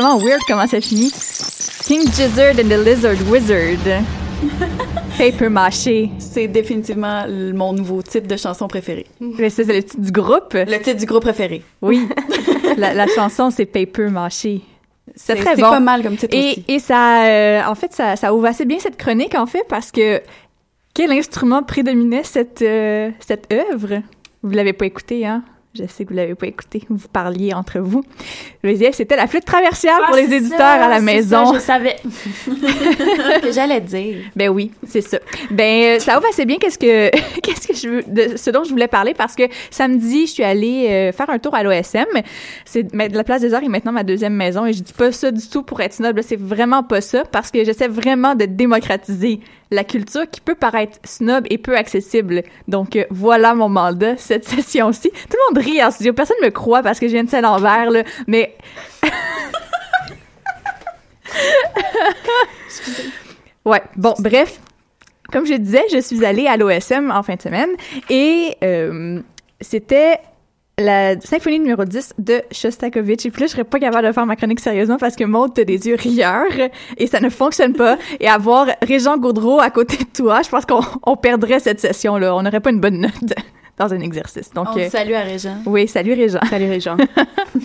vraiment weird comment ça finit. King Gizzard and the Lizard Wizard. Paper Maché. C'est définitivement mon nouveau titre de chanson préféré. Mais ça, c'est le titre du groupe? Le titre du groupe préféré. Oui. la, la chanson, c'est Paper Maché. C'est C'est très c'est bon. pas mal comme titre Et, aussi. et ça, euh, en fait, ça, ça ouvre assez bien cette chronique, en fait, parce que quel instrument prédominait cette, euh, cette œuvre? Vous l'avez pas écouté, hein? Je sais que vous l'avez pas écouté. Vous parliez entre vous. Je disais, c'était la flûte traversière pour Ah, les éditeurs ça, à la maison. ça, je savais. que j'allais dire. Ben oui, c'est ça. Ben euh, ça ouvre assez bien qu'est-ce que qu'est-ce que je veux de ce dont je voulais parler? Parce que samedi, je suis allée euh, faire un tour à l'OSM. C'est la place des Arts est maintenant ma deuxième maison et je dis pas ça du tout pour être snob, là, c'est vraiment pas ça parce que j'essaie vraiment de démocratiser la culture qui peut paraître snob et peu accessible. Donc euh, voilà mon mandat cette session-ci. Tout le monde rit en studio, personne me croit parce que je viens de Saint-Lambert là, mais Ouais, bon, bref. Comme je disais, je suis allée à l'OSM en fin de semaine et euh, c'était la symphonie numéro 10 de Shostakovich. Et puis là, je serais pas capable de faire ma chronique sérieusement parce que Maud, t'as des yeux rieurs et ça ne fonctionne pas. Et avoir Régent Gaudreau à côté de toi, je pense qu'on on perdrait cette session-là. On n'aurait pas une bonne note dans un exercice. Donc, On euh, salue à Régent. oui, salut Régent. Salut Régent.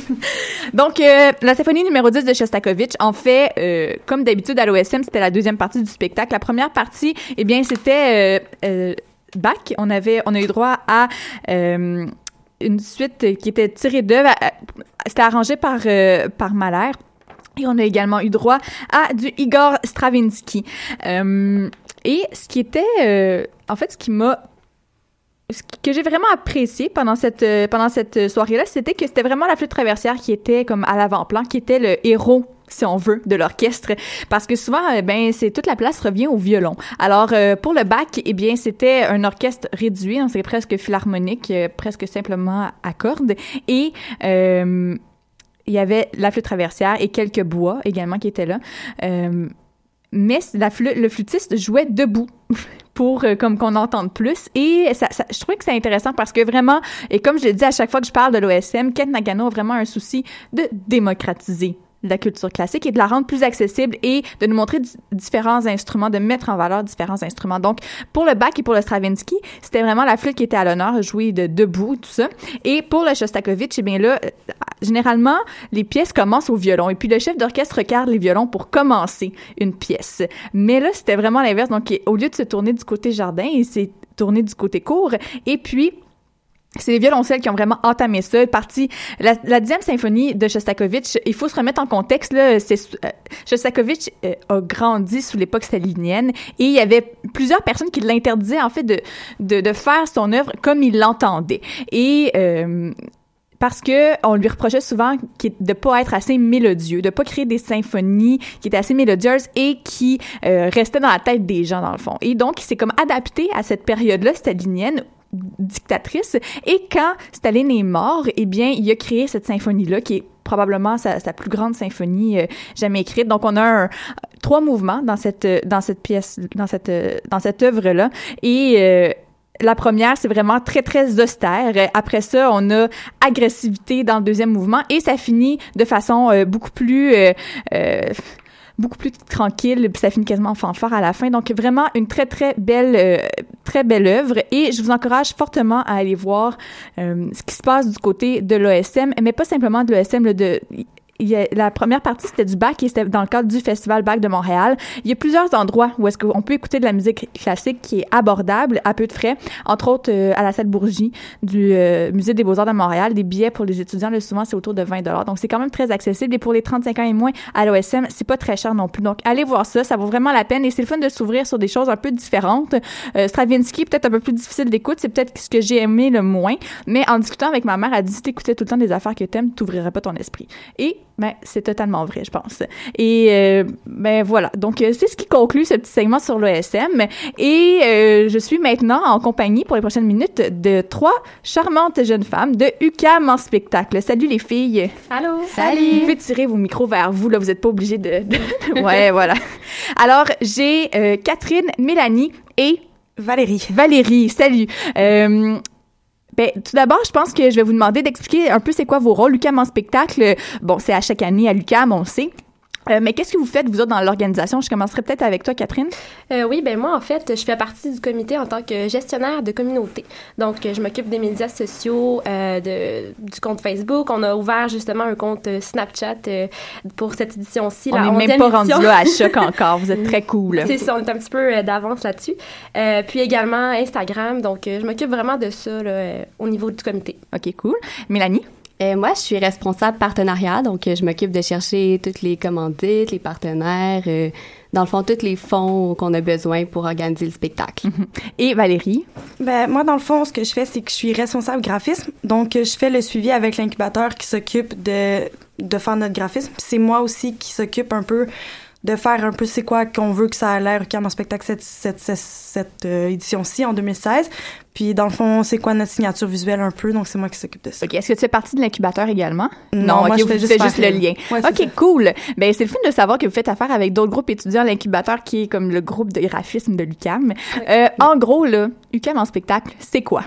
Donc, euh, la symphonie numéro 10 de Shostakovich, en fait, euh, comme d'habitude à l'OSM, c'était la deuxième partie du spectacle. La première partie, eh bien, c'était Bach. On avait, on a eu droit à une suite qui était tirée d'œuvre. C'était arrangé par euh, par Mahler. Et on a également eu droit à du Igor Stravinsky. Euh, et ce qui était, euh, en fait, ce qui m'a ce que j'ai vraiment apprécié pendant cette euh, pendant cette soirée-là, c'était que c'était vraiment la flûte traversière qui était comme à l'avant-plan, qui était le héros si on veut, de l'orchestre, parce que souvent, euh, ben, c'est toute la place revient au violon. Alors, euh, pour le bac, eh bien, c'était un orchestre réduit, donc c'est presque philharmonique, euh, presque simplement à cordes, et euh, il y avait la flûte traversière et quelques bois également qui étaient là. Mais le flûtiste jouait debout pour comme qu'on entende plus et je trouvais que c'est intéressant parce que vraiment et comme je le dis à chaque fois que je parle de l'OSM Ken Nagano a vraiment un souci de démocratiser la culture classique et de la rendre plus accessible et de nous montrer di- différents instruments, de mettre en valeur différents instruments. Donc, pour le Bach et pour le Stravinsky, c'était vraiment la flûte qui était à l'honneur, jouée de debout, tout ça. Et pour le Shostakovich, eh bien là, euh, généralement, les pièces commencent au violon et puis le chef d'orchestre regarde les violons pour commencer une pièce. Mais là, c'était vraiment l'inverse. Donc, au lieu de se tourner du côté jardin, il s'est tourné du côté court et puis c'est les violoncelles qui ont vraiment entamé ça. Parti la, la dixième symphonie de Shostakovich, il faut se remettre en contexte là. Euh, Shostakovich euh, a grandi sous l'époque stalinienne et il y avait plusieurs personnes qui l'interdisaient en fait de, de de faire son œuvre comme il l'entendait. Et euh, parce que on lui reprochait souvent de pas être assez mélodieux, de pas créer des symphonies qui étaient assez mélodieuses et qui euh, restaient dans la tête des gens dans le fond. Et donc il s'est comme adapté à cette période-là stalinienne dictatrice et quand Staline est mort, eh bien il a créé cette symphonie-là qui est probablement sa, sa plus grande symphonie euh, jamais écrite. Donc on a trois mouvements dans cette dans cette pièce dans cette euh, dans cette œuvre là et euh, la première, c'est vraiment très, très austère. Euh, Après ça, on a agressivité dans le deuxième mouvement et ça finit de façon euh, beaucoup plus... euh, euh, beaucoup plus tranquille, puis ça finit quasiment en fanfare à la fin. Donc vraiment une très très belle euh, très belle œuvre et je vous encourage fortement à aller voir euh, ce qui se passe du côté de l'OSM, mais pas simplement de l'OSM, de il a- la première partie, c'était du bac et c'était dans le cadre du Festival Bac de Montréal. Il y a plusieurs endroits où est-ce qu'on peut écouter de la musique classique qui est abordable, à peu de frais. Entre autres, euh, à la salle Bourgie du euh, Musée des Beaux-Arts de Montréal. Des billets pour les étudiants, là, souvent, c'est autour de 20 Donc, c'est quand même très accessible. Et pour les 35 ans et moins, à l'OSM, c'est pas très cher non plus. Donc, allez voir ça. Ça vaut vraiment la peine. Et c'est le fun de s'ouvrir sur des choses un peu différentes. Euh, Stravinsky, peut-être un peu plus difficile d'écoute. C'est peut-être ce que j'ai aimé le moins. Mais en discutant avec ma mère, elle dit, si t'écoutais tout le temps des affaires que t'aimes, t'ouvrirais pas ton esprit. Ben, c'est totalement vrai, je pense. Et euh, ben voilà. Donc euh, c'est ce qui conclut ce petit segment sur l'OSM. Et euh, je suis maintenant en compagnie pour les prochaines minutes de trois charmantes jeunes femmes de UCAM en spectacle. Salut les filles. Allô? Vous pouvez tirer vos micros vers vous, là, vous n'êtes pas obligés de, de- Ouais, voilà. Alors, j'ai euh, Catherine, Mélanie et... Valérie. Valérie, salut. Euh, Ben, tout d'abord, je pense que je vais vous demander d'expliquer un peu c'est quoi vos rôles. Lucam en spectacle, bon, c'est à chaque année à Lucam, on sait. Euh, mais qu'est-ce que vous faites, vous autres, dans l'organisation? Je commencerai peut-être avec toi, Catherine. Euh, oui, ben moi, en fait, je fais partie du comité en tant que gestionnaire de communauté. Donc, euh, je m'occupe des médias sociaux, euh, de, du compte Facebook. On a ouvert justement un compte Snapchat pour cette édition-ci. On n'est même 11e pas rendu là à choc encore. Vous êtes très cool. C'est ça, on est un petit peu d'avance là-dessus. Puis également Instagram. Donc, je m'occupe vraiment de ça là, au niveau du comité. OK, cool. Mélanie? Euh, moi, je suis responsable partenariat, donc euh, je m'occupe de chercher toutes les commandites, les partenaires, euh, dans le fond, tous les fonds qu'on a besoin pour organiser le spectacle. Et Valérie? Ben, moi, dans le fond, ce que je fais, c'est que je suis responsable graphisme. Donc, euh, je fais le suivi avec l'incubateur qui s'occupe de, de faire notre graphisme. C'est moi aussi qui s'occupe un peu de faire un peu c'est quoi qu'on veut que ça a l'air comme en spectacle cette, cette, cette, cette, euh, édition-ci en 2016. Puis dans le fond, c'est quoi notre signature visuelle un peu. Donc, c'est moi qui s'occupe de ça. OK. Est-ce que tu fais partie de l'incubateur également? Non, moi, OK, je fais juste le lien. Ouais, OK, ça. cool. Ben, c'est le fun de savoir que vous faites affaire avec d'autres groupes étudiants à l'incubateur qui est comme le groupe de graphisme de l'UCAM. Euh, en gros, là, UCAM en spectacle, c'est quoi?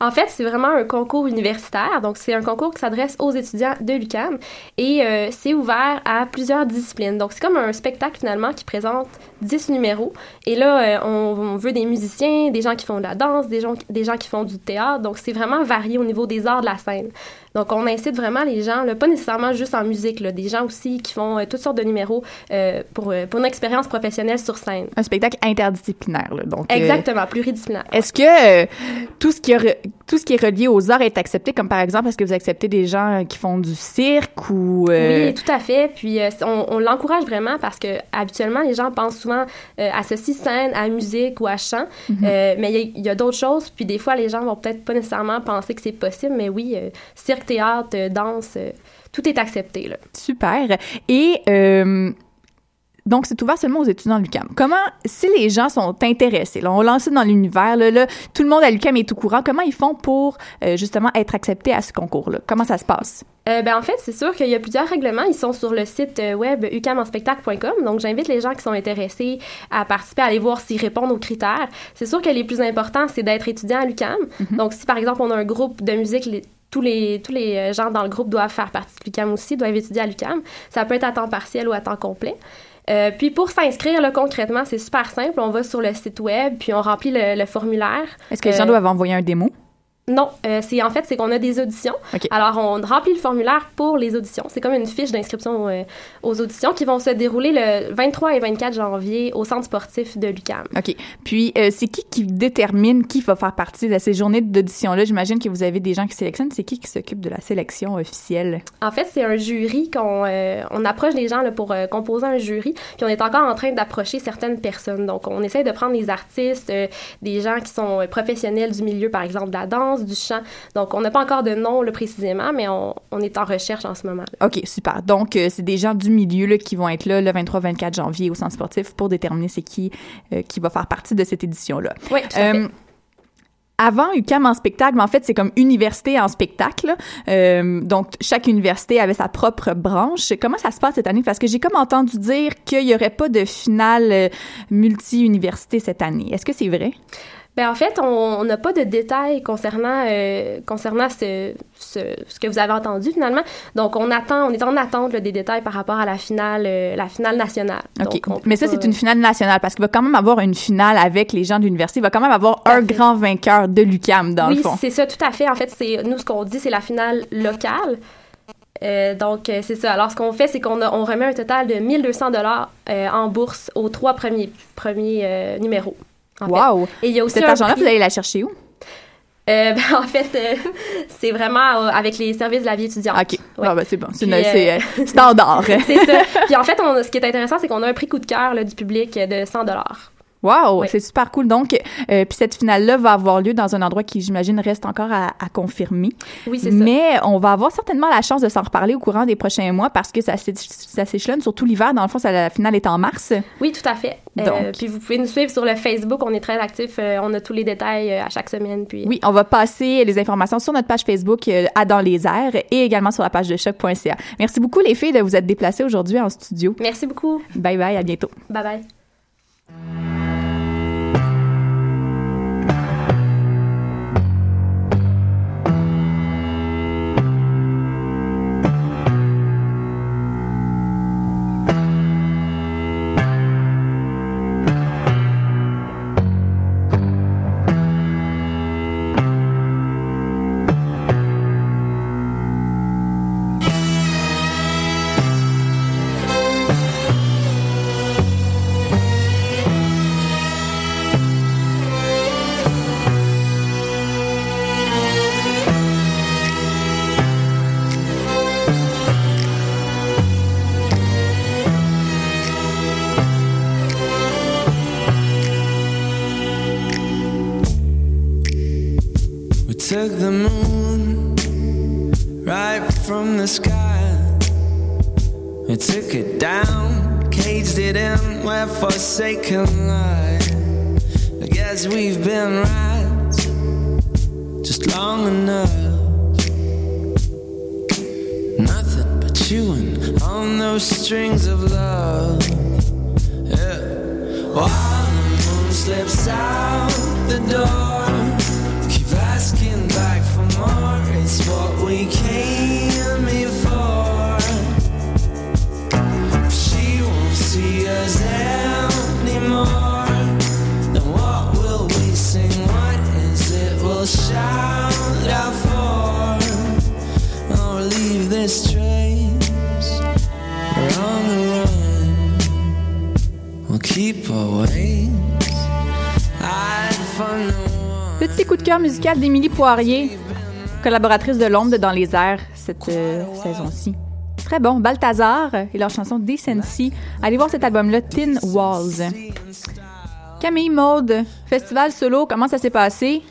En fait, c'est vraiment un concours universitaire. Donc, c'est un concours qui s'adresse aux étudiants de l'UCAM et euh, c'est ouvert à plusieurs disciplines. Donc, c'est comme un spectacle finalement qui présente 10 numéros. Et là, euh, on, veut des musiciens, des gens qui font de la danse, des gens, des gens qui font du théâtre. Donc, c'est vraiment varié au niveau des arts de la scène. Donc, on incite vraiment les gens, là, pas nécessairement juste en musique, là, des gens aussi qui font euh, toutes sortes de numéros euh, pour, euh, pour une expérience professionnelle sur scène. Un spectacle interdisciplinaire, là. Donc, Exactement, pluridisciplinaire. Est-ce que tout, ce qui est tout ce qui est relié aux arts est accepté, comme par exemple, est-ce que vous acceptez des gens qui font du cirque ou... Oui, tout à fait. Puis on, on l'encourage vraiment parce que habituellement les gens pensent souvent euh, associent scène à musique ou à chant, Mhm. Mais il y a- y a, d'autres choses. Puis des fois les gens vont peut-être pas nécessairement penser que c'est possible, mais oui, euh, théâtre, euh, danse, euh, tout est accepté. Là. Super. Et euh, donc, c'est ouvert seulement aux étudiants de l'UCAM. Comment, si les gens sont intéressés, là, on lance ça dans l'univers, là, tout le monde à l'UCAM est au courant, comment ils font pour justement être acceptés à ce concours-là? Comment ça se passe? Ben, en fait, c'est sûr qu'il y a plusieurs règlements. Ils sont sur le site web ucamonspectacle.com. Donc, j'invite les gens qui sont intéressés à participer, à aller voir s'ils répondent aux critères. C'est sûr que les plus importants, c'est d'être étudiant à l'UCAM. Mhm. Donc, si par exemple, on a un groupe de musique tous les, tous les euh, gens dans le groupe doivent faire partie de l'UCAM aussi, doivent étudier à l'UCAM. Ça peut être à temps partiel ou à temps complet. Euh, puis pour s'inscrire, là, concrètement, c'est super simple. On va sur le site web, puis on remplit le, le formulaire. Est-ce que les gens Euh, doivent envoyer un démo? Non, euh, c'est en fait c'est qu'on a des auditions. Alors on remplit le formulaire pour les auditions. C'est comme une fiche d'inscription euh, aux auditions qui vont se dérouler le 23 et 24 janvier au centre sportif de l'UCAM. OK. Puis, euh, c'est qui qui détermine qui va faire partie de ces journées d'audition-là? J'imagine que vous avez des gens qui sélectionnent. C'est qui qui s'occupe de la sélection officielle? En fait, c'est un jury qu'on on approche les gens là, pour composer un jury, puis on est encore en train d'approcher certaines personnes. Donc, on essaie de prendre des artistes, des gens qui sont professionnels du milieu, par exemple, de la danse, du chant. Donc, on n'a pas encore de nom là, précisément, mais on, on est en recherche en ce moment. OK, super. Donc, euh, c'est des gens du milieu là, qui vont être là le 23-24 janvier au centre sportif pour déterminer c'est qui euh, qui va faire partie de cette édition-là. Oui, tout à fait. Avant UCAM en spectacle, mais en fait, c'est comme université en spectacle. Euh, donc, chaque université avait sa propre branche. Comment ça se passe cette année? Parce que j'ai comme entendu dire qu'il n'y aurait pas de finale euh, multi-université cette année. Est-ce que c'est vrai? Ben en fait, on n'a pas de détails concernant euh, concernant ce, ce, ce que vous avez entendu finalement. Donc on attend, on est en attente là, des détails par rapport à la finale euh, la finale nationale. OK. Donc, Mais ça, pas- c'est une finale nationale parce qu'il va quand même avoir une finale avec les gens de l'université. Il va quand même avoir un grand vainqueur de l'UCAM, dans oui, le fond. c'est ça, tout à fait. En fait, c'est nous ce qu'on dit, c'est la finale locale. Euh, donc euh, c'est ça. Alors ce qu'on fait, c'est qu'on a- on remet un total de 1200 dollars euh, en bourse aux trois premiers premiers numéros. En fait. Wow! Et il y a aussi Cet argent-là, vous allez la chercher où? Euh, ben, en fait, euh, c'est vraiment euh, avec les services de la vie étudiante. OK. Ah, ben, c'est bon. C'est standard. c'est ça. Puis en fait, on, ce qui est intéressant, c'est qu'on a un prix coup de cœur là, du public de 100 dollars. Wow, Oui. c'est super cool. Donc, euh, puis cette finale-là va avoir lieu dans un endroit qui, j'imagine, reste encore à, à confirmer. Oui, c'est ça. Mais on va avoir certainement la chance de s'en reparler au courant des prochains mois parce que ça, ça s'échelonne sur tout l'hiver. Dans le fond, ça, la finale est en mars. Oui, tout à fait. Euh, Donc. puis vous pouvez nous suivre sur le Facebook. On est très actifs. euh, on a tous les détails à chaque semaine. Puis Oui, on va passer les informations sur notre page Facebook à Dans les airs et également sur la page de choc.ca. Merci beaucoup, les filles, de vous être déplacées aujourd'hui en studio. Merci beaucoup. Bye bye, à bientôt. Bye bye. The moon right from the sky. We took it down, caged it in where forsaken lie. I guess we've been right just long enough. Nothing but chewing on those strings of love. Petit coup de cœur musical d'Émilie Poirier, collaboratrice de l'ombre Dans les airs cette euh, saison-ci. Très bon. Balthazar et leur chanson Decency. Allez voir cet album-là, Thin Walls. Camille Maude, festival solo, comment ça s'est passé?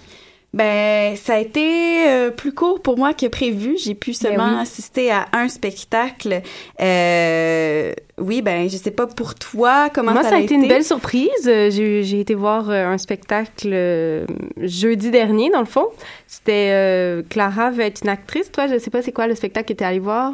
Ben, ça a été euh, plus court pour moi que prévu. J'ai pu seulement Ben oui. assister à un spectacle. Euh, oui, ben, je sais pas pour toi comment Moi, ça, ça a été une belle surprise. Euh, J'ai j'ai été voir euh, un spectacle euh, jeudi dernier, dans le fond. C'était euh, Clara veut être une actrice. Toi, je sais pas c'est quoi le spectacle que tu allé voir.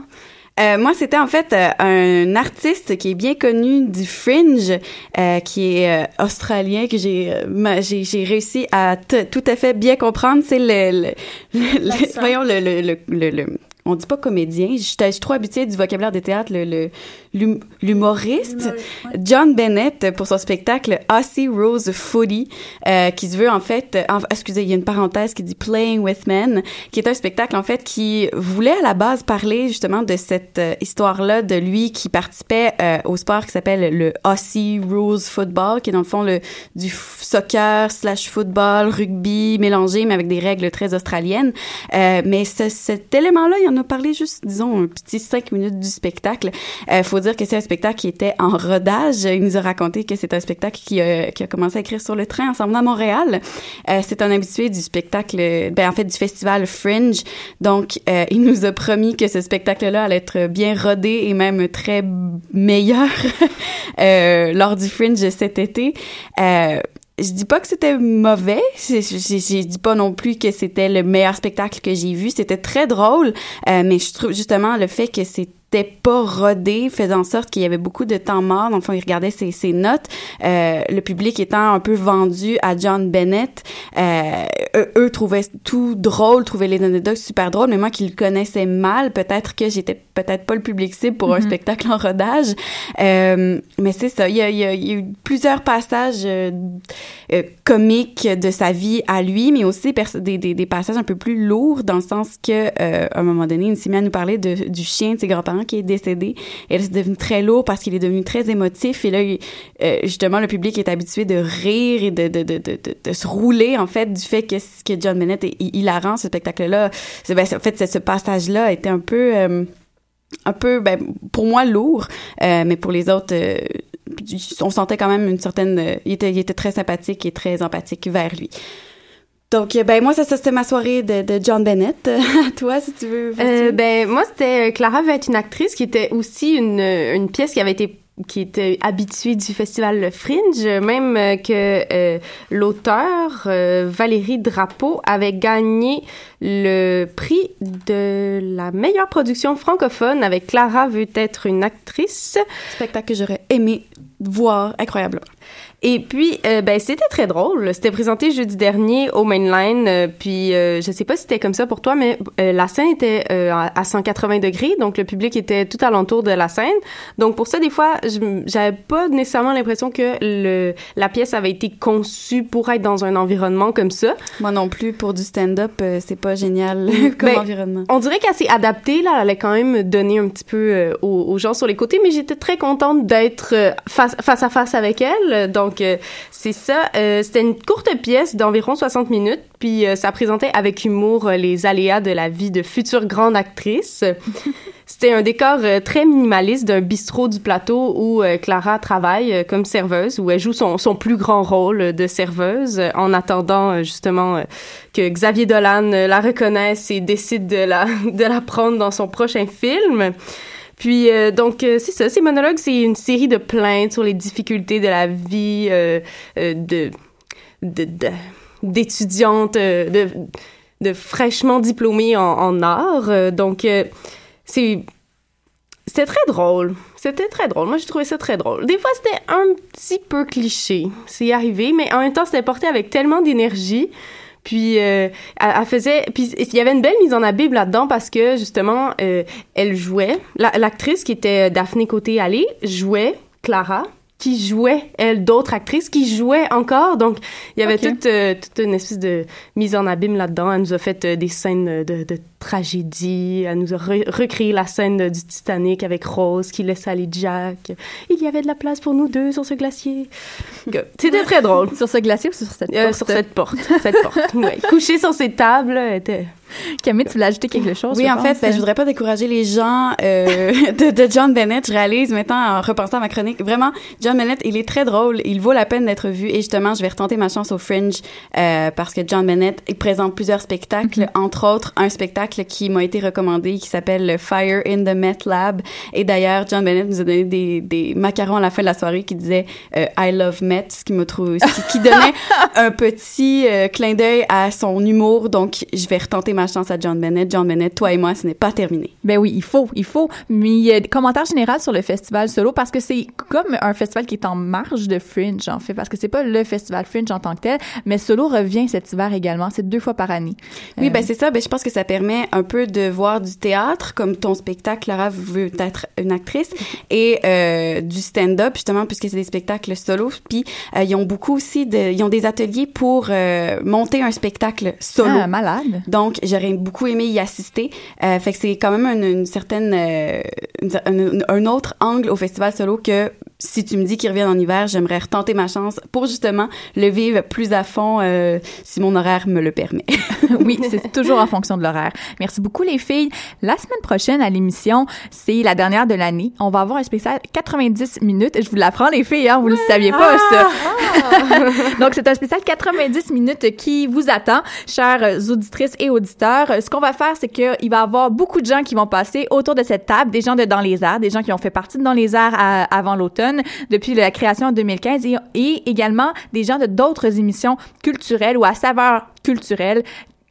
Euh, moi, c'était en fait euh, un artiste qui est bien connu du fringe, euh, qui est euh, australien, que j'ai euh, j'ai j'ai réussi à tout à fait bien comprendre. C'est le, le, le- le- voyons le, le, le- le- on dit pas comédien. Je suis trop habituée du vocabulaire des théâtres. Le, le- l'hum- l'humoriste John Bennett pour son spectacle Aussie Rose Footy, euh, qui se veut en fait, euh, en- excusez, il y a une parenthèse qui dit Playing with Men, qui est un spectacle en fait qui voulait à la base parler justement de cette euh, histoire-là de lui qui participait euh, au sport qui s'appelle le Aussie Rules Football, qui est dans le fond le du soccer slash football, rugby mélangé mais avec des règles très australiennes. Euh, mais ce- cet élément-là, il en a parlé juste, disons, un petit cinq minutes du spectacle. Euh, faut dire que c'est un spectacle qui était en rodage. Il nous a raconté que c'est un spectacle qui, a- qui a commencé à écrire sur le train en s'en venant à Montréal. Euh, c'est un habitué du spectacle, ben en fait du festival Fringe. Donc, euh, il nous a promis que ce spectacle-là allait être bien rodé et même très meilleur euh, lors du Fringe cet été. Je dis pas que c'était mauvais. Je, je, dis pas non plus que c'était le meilleur spectacle que j'ai vu. C'était très drôle, euh, mais je trouve justement le fait que c'était pas rodé faisait en sorte qu'il y avait beaucoup de temps mort. Dans le fond, il regardait ses, ses notes. Euh, le public étant un peu vendu à John Bennett, euh, eux, eux trouvaient tout drôle, trouvaient les anecdotes super drôles, mais moi qui le connaissais mal, peut-être que j'étais peut-être pas le public cible pour un Mhm. spectacle en rodage. Euh, mais c'est ça, il y a, il y a- il y a eu plusieurs passages euh, euh, comiques de sa vie à lui, mais aussi des, des, des passages un peu plus lourds dans le sens que euh, à un moment donné, il s'est mis à nous parler de, du chien de ses grands-parents qui est décédé. Et là, c'est devenu très lourd parce qu'il est devenu très émotif. Et là, euh, justement, le public est habitué de rire et de, de, de, de, se rouler, en fait, du fait que, que John Bennett est hi- hilarant, ce spectacle-là. Ben, en fait, ce passage-là était un peu... euh, un peu, ben, pour moi, lourd, euh, mais pour les autres, on sentait quand même une certaine... il, était, il était très sympathique et très empathique vers lui. Donc, euh, ben, moi, ça, ça c'était ma soirée de, de John Bennett. à toi, si tu veux. Euh, ben moi c'était euh, Clara veut être une actrice qui était aussi une, une pièce qui avait été qui était habituée du festival Le Fringe, même que euh, l'auteur euh, Valérie Drapeau avait gagné le prix de la meilleure production francophone avec Clara veut être une actrice. Spectacle que j'aurais aimé voir incroyablement. Et puis, euh, ben, c'était très drôle. C'était présenté jeudi dernier au Mainline. euh, puis, euh, je sais pas si c'était comme ça pour toi, mais euh, la scène était euh, à à 180 degrés, donc le public était tout alentour de la scène. Donc, pour ça, des fois, j'avais pas nécessairement l'impression que le, la pièce avait été conçue pour être dans un environnement comme ça. Moi non plus, pour du stand-up, c'est pas génial comme Ben, environnement. On dirait qu'elle s'est adaptée, là. Elle allait quand même donner un petit peu aux, aux gens sur les côtés, mais j'étais très contente d'être face, face à face avec elle. Donc, euh, c'est ça. Euh, C'était une courte pièce d'environ 60 minutes, puis euh, ça présentait avec humour les aléas de la vie de future grande actrice. c'était un décor très minimaliste d'un bistrot du plateau où Clara travaille comme serveuse, où elle joue son, son plus grand rôle de serveuse en attendant justement que Xavier Dolan la reconnaisse et décide de la, de la prendre dans son prochain film. Puis euh, donc euh, c'est ça, ces monologues, c'est une série de plaintes sur les difficultés de la vie euh, euh, de d'étudiantes euh, de, de fraîchement diplômées en, en art. Euh, donc c'est c'était très drôle. C'était très drôle. Moi, j'ai trouvé ça très drôle. Des fois, c'était un petit peu cliché. C'est arrivé, mais en même temps, c'était porté avec tellement d'énergie. Puis, euh, elle, faisait... Puis, il y avait une belle mise en abîme là-dedans parce que, justement, euh, elle jouait... la- L'actrice qui était Daphné Côté-Allé jouait Clara, qui jouait, elle, d'autres actrices qui jouaient encore. Donc, il y avait toute, euh, toute une espèce de mise en abîme là-dedans. Elle nous a fait euh, des scènes de, de tragédie. Elle nous a re- recréé la scène de- du Titanic avec Rose qui laisse aller Jack. Il y avait de la place pour nous deux sur ce glacier. C'était très drôle. Sur ce glacier ou sur cette Euh, porte? sur cette porte. Cette porte, ouais. Couchée sur ces tables, était... Camille, tu voulais ajouter quelque chose? Oui, en fait, ben, je voudrais pas décourager les gens euh, de, de John Bennett. Je réalise maintenant en repensant à ma chronique, vraiment, John Bennett, il est très drôle. Il vaut la peine d'être vu. Et justement, je vais retenter ma chance au Fringe euh, parce que John Bennett il présente plusieurs spectacles, entre autres un spectacle qui m'a été recommandé qui s'appelle Fire in the Met Lab. Et d'ailleurs, John Bennett nous a donné des, des macarons à la fin de la soirée qui disaient euh, I love Met, ce qui me trouve, ce qui, qui donnait un petit clin d'œil à son humour. Donc, je vais retenter ma chance à John Bennett. John Bennett, toi et moi, ce n'est pas terminé. Ben oui, il faut, il faut. Mais il y a des commentaires généraux sur le festival solo parce que c'est comme un festival qui est en marge de Fringe, en fait, parce que c'est pas le festival Fringe en tant que tel, mais solo revient cet hiver également. C'est deux fois par année. Oui, Euh, ben c'est ça. Ben, je pense que ça permet un peu de voir du théâtre, comme ton spectacle, Laura veut être une actrice, et euh, du stand-up, justement, puisque c'est des spectacles solo. Puis, euh, ils ont beaucoup aussi de... Ils ont des ateliers pour euh, monter un spectacle solo. Ah, malade. Donc, j'aurais beaucoup aimé y assister. Euh, fait que c'est quand même une, certaine... euh, un autre angle au festival solo que si tu me dis qu'il revient en hiver, j'aimerais retenter ma chance pour justement le vivre plus à fond euh, si mon horaire me le permet. oui, c'est toujours en fonction de l'horaire. Merci beaucoup les filles. La semaine prochaine à l'émission, c'est la dernière de l'année. On va avoir un spécial 90 minutes. Je vous l'apprends les filles, hein, vous ne le saviez pas ça. Donc c'est un spécial 90 minutes qui vous attend, chères auditrices et auditeurs. Ce qu'on va faire, c'est qu'il va y avoir beaucoup de gens qui vont passer autour de cette table, des gens de Dans les Arts, des gens qui ont fait partie de Dans les Arts à- avant l'automne, depuis la création en 2015, et, et également des gens de d'autres émissions culturelles ou à saveur culturelle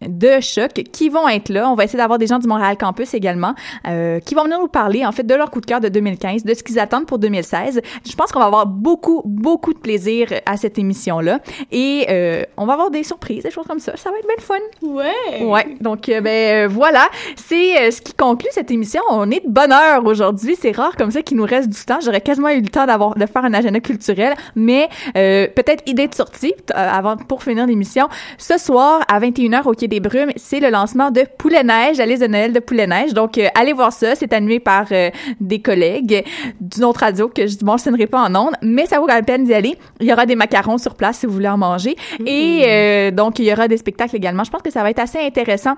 de choc qui vont être là. On va essayer d'avoir des gens du Montréal Campus également euh, qui vont venir nous parler en fait de leur coup de cœur de 2015, de ce qu'ils attendent pour 2016. Je pense qu'on va avoir beaucoup beaucoup de plaisir à cette émission là et euh, on va avoir des surprises, des choses comme ça. Ça va être bien fun. Ouais. Ouais. Donc euh, ben euh, voilà, c'est euh, ce qui conclut cette émission. On est de bonne heure aujourd'hui. C'est rare comme ça qu'il nous reste du temps. J'aurais quasiment eu le temps d'avoir de faire un agenda culturel, mais euh, peut-être idée de sortie euh, avant pour finir l'émission. Ce soir à 21h au Quai des Brumes, c'est le lancement de Poulet Neige, la liste de Noël de Poulet Neige. Donc euh, allez voir ça. C'est animé par euh, des collègues d'une autre radio que je ne mentionnerai pas en ondes, mais ça vaut la peine d'y aller. Il y aura des macarons sur place si vous voulez en manger. Et euh, donc il y aura des spectacles également. Je pense que ça va être assez intéressant.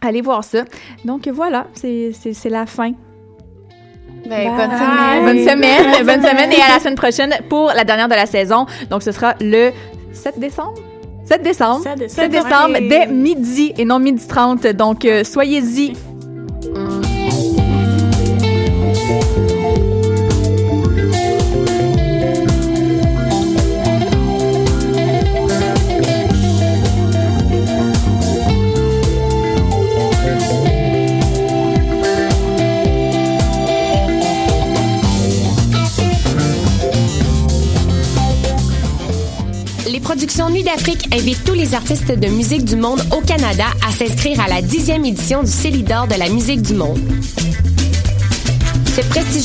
Allez voir ça. Donc voilà, c'est la fin. Ben, bonne semaine. Bonne semaine. bonne semaine et à la semaine prochaine pour la dernière de la saison. Donc ce sera le 7 décembre. 7 décembre. 7 7 décembre. dès midi et non midi 30. Donc euh, soyez-y. Productions Nuit d'Afrique invitent tous les artistes de musique du monde au Canada à s'inscrire à la dixième édition du Célidor de la musique du monde.